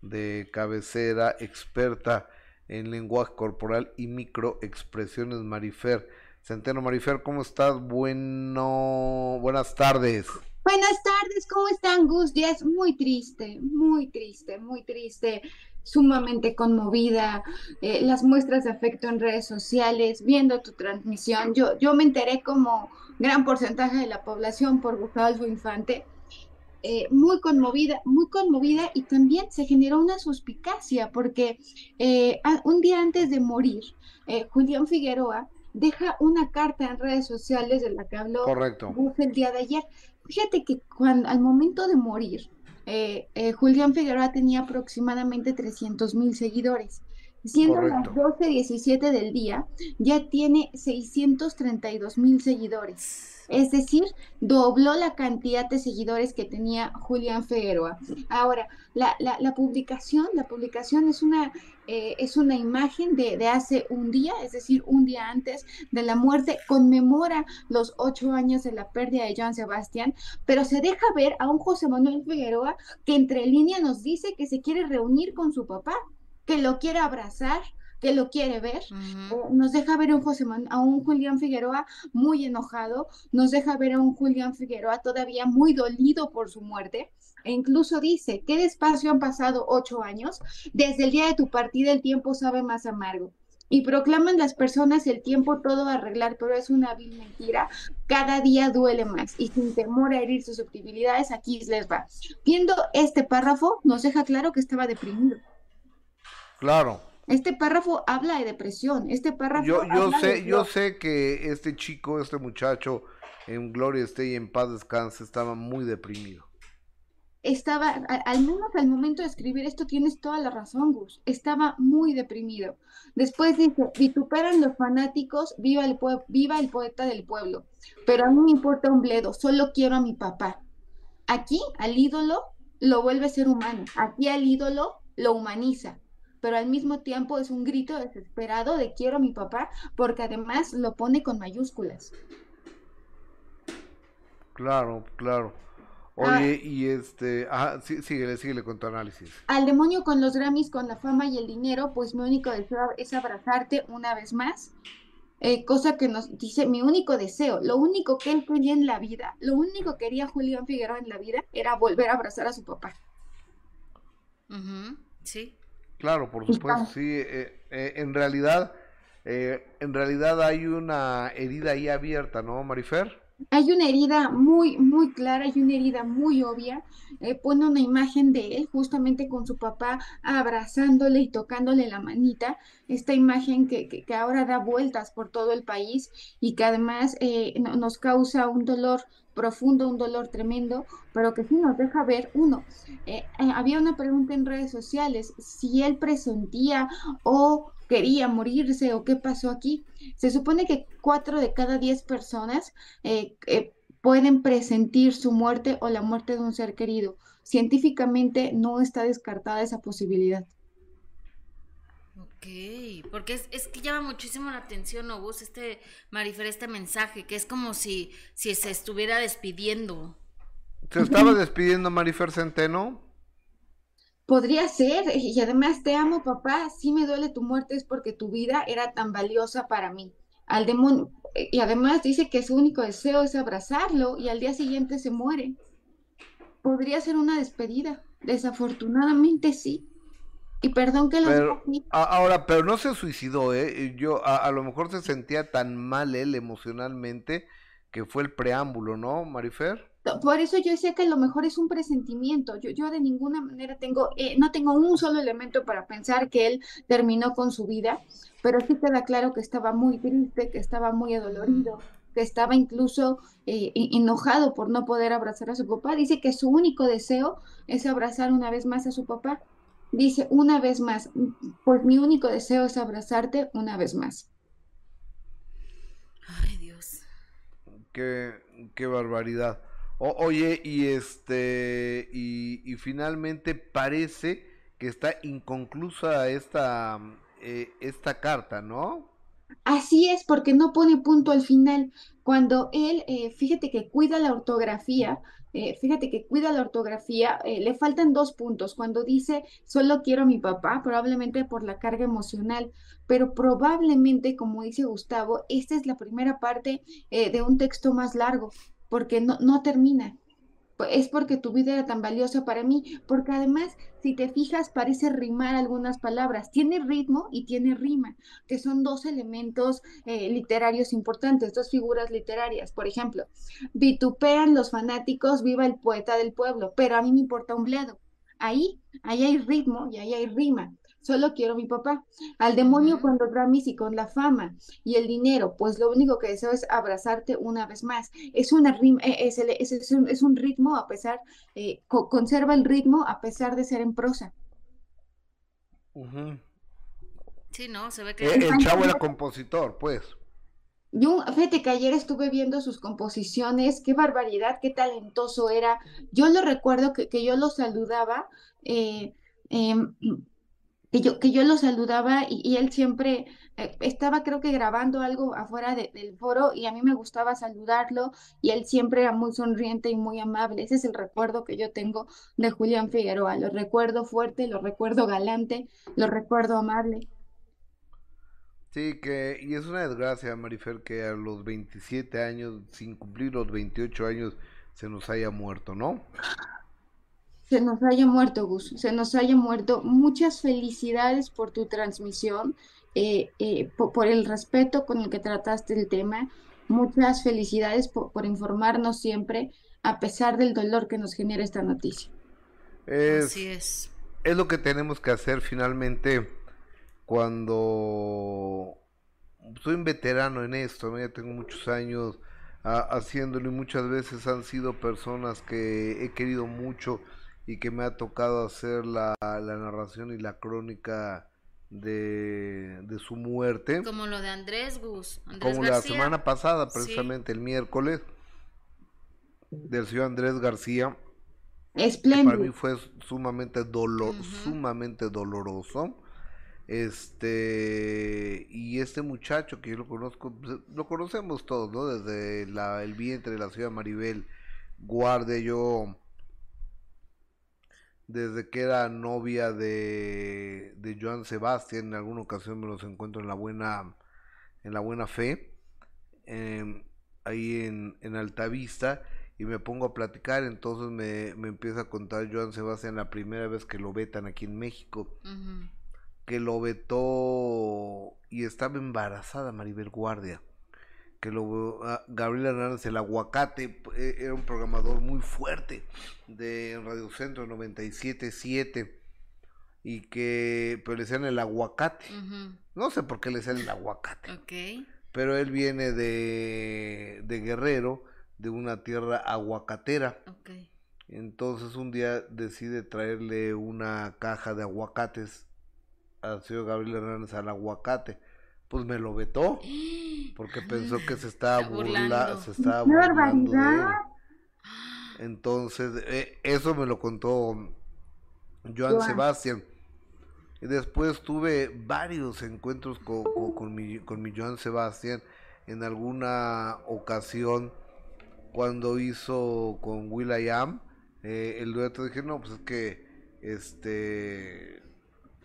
de cabecera, experta en lenguaje corporal y microexpresiones, Marifer Centeno Marifer, ¿cómo estás? Bueno, buenas tardes. Buenas tardes, ¿cómo están, Gus? es muy triste, muy triste, muy triste, sumamente conmovida. Eh, las muestras de afecto en redes sociales, viendo tu transmisión. Yo, yo me enteré como gran porcentaje de la población por Gustavo Infante. Eh, muy conmovida, muy conmovida y también se generó una suspicacia porque eh, un día antes de morir, Julián Figueroa deja una carta en redes sociales de la que habló Correcto. el día de ayer. Fíjate que cuando, al momento de morir, eh, eh, Julián Figueroa tenía aproximadamente 300 mil seguidores. Siendo las 12.17 del día, ya tiene 632 mil seguidores. Es decir, dobló la cantidad de seguidores que tenía Julián Figueroa. Ahora, la, la, publicación, la publicación es una, eh, es una imagen de, de, hace un día, es decir, un día antes de la muerte, conmemora los ocho años de la pérdida de Joan Sebastián, pero se deja ver a un José Manuel Figueroa que entre línea nos dice que se quiere reunir con su papá, que lo quiere abrazar, que lo quiere ver. Nos deja ver a un, José a un Julián Figueroa muy enojado, nos deja ver a un Julián Figueroa todavía muy dolido por su muerte. E incluso dice, qué despacio han pasado ocho años, desde el día de tu partida el tiempo sabe más amargo. Y proclaman las personas el tiempo todo a arreglar, pero es una vil mentira. Cada día duele más y sin temor a herir susceptibilidades, aquí les va. Viendo este párrafo, nos deja claro que estaba deprimido. Claro, este párrafo habla de depresión. Este párrafo. Yo, yo sé, yo sé que este chico, este muchacho, en Gloria esté y en paz descanse, estaba muy deprimido. Estaba, al menos al momento de escribir esto, tienes toda la razón, Gus. Estaba muy deprimido. Después dice: vituperan los fanáticos, viva el, viva el poeta del pueblo. Pero a mí me importa un bledo, solo quiero a mi papá. Aquí, al ídolo, lo vuelve ser humano. Aquí, al ídolo, lo humaniza pero al mismo tiempo es un grito desesperado de quiero a mi papá, porque además lo pone con mayúsculas. Claro, claro. Oye, ah. y este, ah, sí, síguele, síguele con tu análisis. Al demonio con los Grammys, con la fama y el dinero, pues mi único deseo es abrazarte una vez más. Eh, cosa que nos dice mi único deseo, lo único que él quería en la vida, lo único que quería Julián Figueroa en la vida era volver a abrazar a su papá. Sí. Claro, por supuesto, sí. Eh, eh, en realidad, eh, en realidad hay una herida ahí abierta, ¿no, Marifer? Hay una herida muy, muy clara, hay una herida muy obvia. pone una imagen de él justamente con su papá abrazándole y tocándole la manita. Esta imagen que, que, ahora da vueltas por todo el país y que además nos causa un dolor profundo, un dolor tremendo, pero que sí nos deja ver, uno, eh, eh, había una pregunta en redes sociales, si él presentía o quería morirse o qué pasó aquí. Se supone que cuatro de cada diez personas eh, pueden presentir su muerte o la muerte de un ser querido. Científicamente no está descartada esa posibilidad. Ok, porque es, es, que llama muchísimo la atención, Obus, este Marifer, este mensaje, que es como si, si se estuviera despidiendo. ¿Se estaba despidiendo Marifer Centeno? Podría ser, y además te amo, papá. Si me duele tu muerte es porque tu vida era tan valiosa para mí. Al demonio, y además dice que su único deseo es abrazarlo y al día siguiente se muere. Podría ser una despedida. Desafortunadamente sí. Y perdón que lo pero, Ahora, pero no se suicidó, ¿eh? Yo, a, lo mejor se sentía tan mal él emocionalmente que fue el preámbulo, ¿no, Marifer? Por eso yo decía que a lo mejor es un presentimiento. Yo, yo de ninguna manera tengo, eh, no tengo un solo elemento para pensar que él terminó con su vida, pero sí queda claro que estaba muy triste, que estaba muy adolorido, que estaba incluso eh, enojado por no poder abrazar a su papá. Dice que su único deseo es abrazar una vez más a su papá. Dice una vez más, pues mi único deseo es abrazarte una vez más. Ay, Dios. Qué, qué barbaridad. Oye, y este, y, y, finalmente parece que está inconclusa esta, eh, esta carta, ¿no? Así es, porque no pone punto al final. Cuando él, eh, fíjate que cuida la ortografía, eh, fíjate que cuida la ortografía, eh, le faltan dos puntos. Cuando dice solo quiero a mi papá, probablemente por la carga emocional, pero probablemente, como dice Gustavo, esta es la primera parte de un texto más largo, porque no, no termina es porque tu vida era tan valiosa para mí, porque además, si te fijas, parece rimar algunas palabras. Tiene ritmo y tiene rima, que son dos elementos eh, literarios importantes, dos figuras literarias. Por ejemplo, vitupean los fanáticos, viva el poeta del pueblo, pero a mí me importa un bledo. Ahí, ahí hay ritmo y ahí hay rima solo quiero mi papá. Al demonio cuando Ramis y con la fama y el dinero, pues lo único que deseo es abrazarte una vez más. Es, una eh, es, es, un, es un, ritmo a pesar, eh, conserva el ritmo a pesar de ser en prosa. Sí, no, se ve que... Eh, el, chavo era compositor, pues. Yo, fíjate que ayer estuve viendo sus composiciones, qué barbaridad, qué talentoso era. Yo lo recuerdo que, que yo lo saludaba, eh, em, que yo, que yo lo saludaba y, él siempre eh, estaba creo que grabando algo afuera del foro y a mí me gustaba saludarlo y él siempre era muy sonriente y muy amable. Ese es el recuerdo que yo tengo de Julián Figueroa. Lo recuerdo fuerte, lo recuerdo galante, lo recuerdo amable. Sí, que, y es una desgracia, Marifer, que a los 27 años, sin cumplir los 28 años, se nos haya muerto, ¿no? Se nos haya muerto, Gus, se nos haya muerto. Muchas felicidades por tu transmisión, eh, eh, por, el respeto con el que trataste el tema. Muchas felicidades por, informarnos siempre, a pesar del dolor que nos genera esta noticia. Es, Así es. Es lo que tenemos que hacer finalmente cuando soy un veterano en esto, ¿no? ya tengo muchos años ah, haciéndolo y muchas veces han sido personas que he querido mucho y que me ha tocado hacer la, narración y la crónica de, su muerte. Como lo de Andrés Gus. como la semana pasada, precisamente el miércoles, del señor Andrés García. Espléndido. Para mí fue sumamente, dolor, sumamente doloroso. Este, y este muchacho que yo lo conozco, pues, lo conocemos todos, ¿no? Desde la, el vientre de la ciudad Maribel Guardia, yo desde que era novia de, de Joan Sebastián, en alguna ocasión me los encuentro en la buena, en la buena fe, em, ahí en, en Altavista, y me pongo a platicar, entonces me, me empieza a contar Joan Sebastián la primera vez que lo vetan aquí en México, que lo vetó y estaba embarazada Maribel Guardia que lo uh, Gabriel Hernández el aguacate eh, era un programador muy fuerte de Radio Centro 97.7 y que pero le decían el aguacate. No sé por qué le decían el aguacate. Pero él viene de, de Guerrero de una tierra aguacatera. Entonces un día decide traerle una caja de aguacates al señor Gabriel Hernández al aguacate pues me lo vetó *gasps* porque pensó que se estaba burlando, se estaba burlando de él. Entonces, eh, eso me lo contó Joan Sebastián. Y después tuve varios encuentros con, con, mi, con mi Joan Sebastián. En alguna ocasión cuando hizo con Will I Am eh, el dueto, dije, no, pues es que este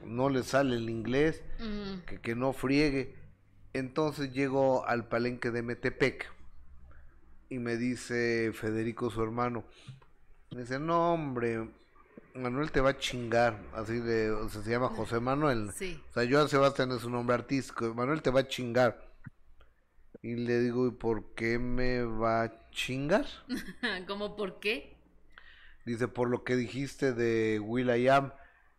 no le sale el inglés, que, que no friegue. Entonces llego al palenque de Metepec y me dice Federico, su hermano, me dice, no hombre, Manuel te va a chingar, así de, o sea, se llama José Manuel. *laughs* Sí. O sea, Joan Sebastián es un nombre artístico, Manuel te va a chingar. Y le digo, ¿y por qué me va a chingar? *laughs* ¿Cómo por qué? Dice, por lo que dijiste de Will I Am.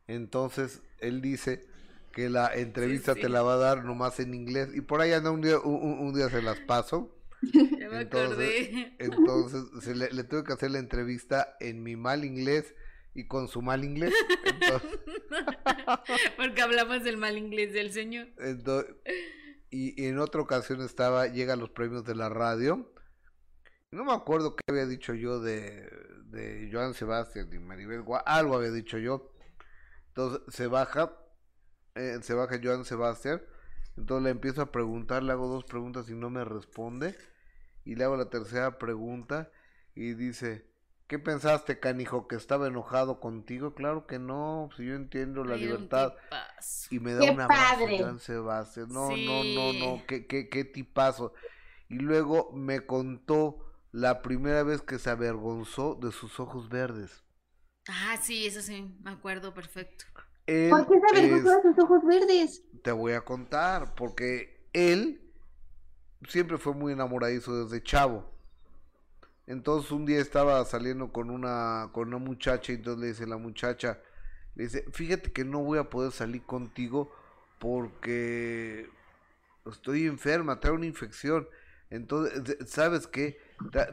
Entonces, él dice que la entrevista te la va a dar nomás en inglés. Y por ahí anda un día, un, día se las paso. Ya me entonces, entonces le, tuve que hacer la entrevista en mi mal inglés y con su mal inglés. *laughs* Porque hablamos del mal inglés del señor. y, en otra ocasión estaba, llega a los premios de la radio. No me acuerdo qué había dicho yo de, de Joan Sebastián y Maribel algo había dicho yo. Entonces se baja, eh, se baja Joan Sebastián. Entonces le empiezo a preguntar, le hago dos preguntas y no me responde. Y le hago la tercera pregunta y dice, ¿qué pensaste, canijo, que estaba enojado contigo? Claro que no, si yo entiendo la libertad. Y me da un abrazo, Joan Sebastián. No, no, no, no, qué, qué, qué tipazo. Y luego me contó la primera vez que se avergonzó de sus ojos verdes. Ah, sí, eso sí, me acuerdo perfecto. ¿Por qué se avergonzó de sus ojos verdes? Te voy a contar, porque él siempre fue muy enamoradizo desde chavo. Entonces un día estaba saliendo con una, con una muchacha y entonces le dice la muchacha, le dice, fíjate que no voy a poder salir contigo porque estoy enferma, traigo una infección. Entonces, ¿sabes qué?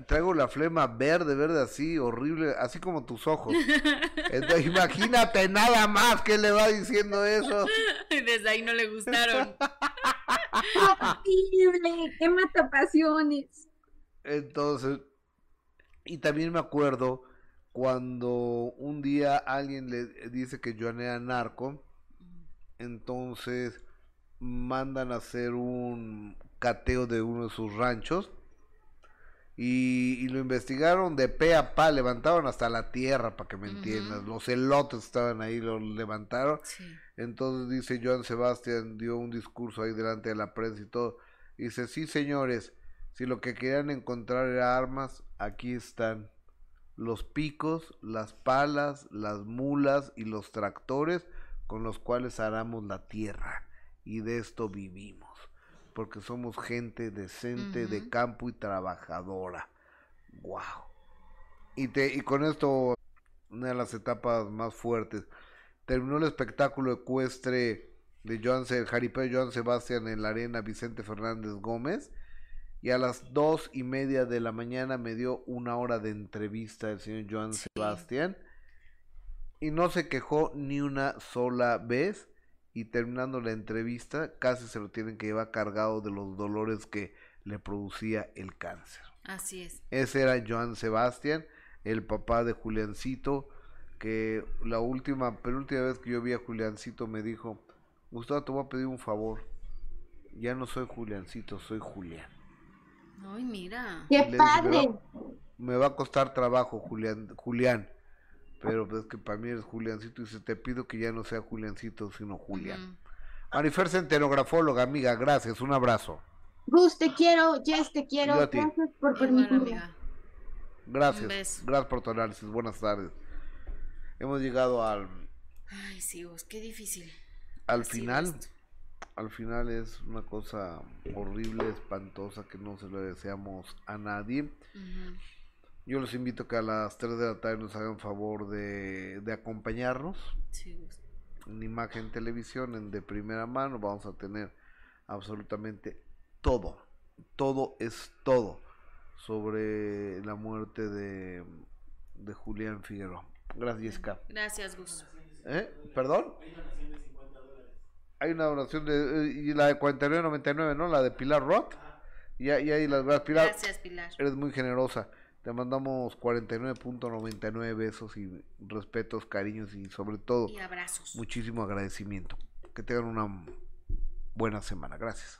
Traigo la flema verde, verde así, horrible, así como tus ojos. Entonces, *laughs* imagínate nada más que le va diciendo eso. Desde ahí no le gustaron. Horrible, qué mata pasiones. Entonces, y también me acuerdo cuando un día alguien le dice que yo era narco, entonces mandan a hacer un cateo de uno de sus ranchos y, lo investigaron de pe a pa, levantaron hasta la tierra, para que me entiendas. Los elotes estaban ahí, lo levantaron. Entonces dice Joan Sebastián, dio un discurso ahí delante de la prensa y todo. Dice, sí señores, si lo que querían encontrar era armas, aquí están. Los picos, las palas, las mulas y los tractores con los cuales aramos la tierra. Y de esto vivimos porque somos gente decente, de campo y trabajadora. Wow. Y, te, y con esto, una de las etapas más fuertes. Terminó el espectáculo ecuestre de Joan, el jaripeo de Joan Sebastián en la arena Vicente Fernández Gómez. Y a las dos y media de la mañana me dio una hora de entrevista el señor Joan Sebastián. Y no se quejó ni una sola vez y terminando la entrevista casi se lo tienen que llevar cargado de los dolores que le producía el cáncer. Así es. Ese era Joan Sebastián, el papá de Juliancito, que la última, penúltima vez que yo vi a Juliancito me dijo, Gustavo, te voy a pedir un favor. Ya no soy Juliancito, soy Julián. Ay, mira. ¡Qué padre! me va a costar trabajo, Julián. Julián pero pues que para mí eres Juliancito y se te pido que ya no sea Juliancito, sino Julián. Marifer Centenografóloga, amiga, gracias, un abrazo. Gus, te quiero, Jess, te quiero, gracias por permitirme. Gracias, gracias por tu análisis, buenas tardes. Hemos llegado al... Ay, sí, Gus, qué difícil. Al final, al final es una cosa horrible, espantosa, que no se lo deseamos a nadie. Yo los invito a que a las 3 de la tarde nos hagan favor de, acompañarnos. En imagen televisión, en de primera mano, vamos a tener absolutamente todo. Todo es todo sobre la muerte de, de Julián Figueroa. Gracias, Jessica. Gracias, Gus. ¿Eh? ¿Perdón? Hay una donación de. Eh, y la de 49.99, ¿no? La de Pilar Roth. Y, y ahí las Pilar. Gracias, Pilar. Eres muy generosa. Te mandamos 49.99 besos y respetos, cariños y sobre todo y abrazos. muchísimo agradecimiento. Que tengan una buena semana. Gracias.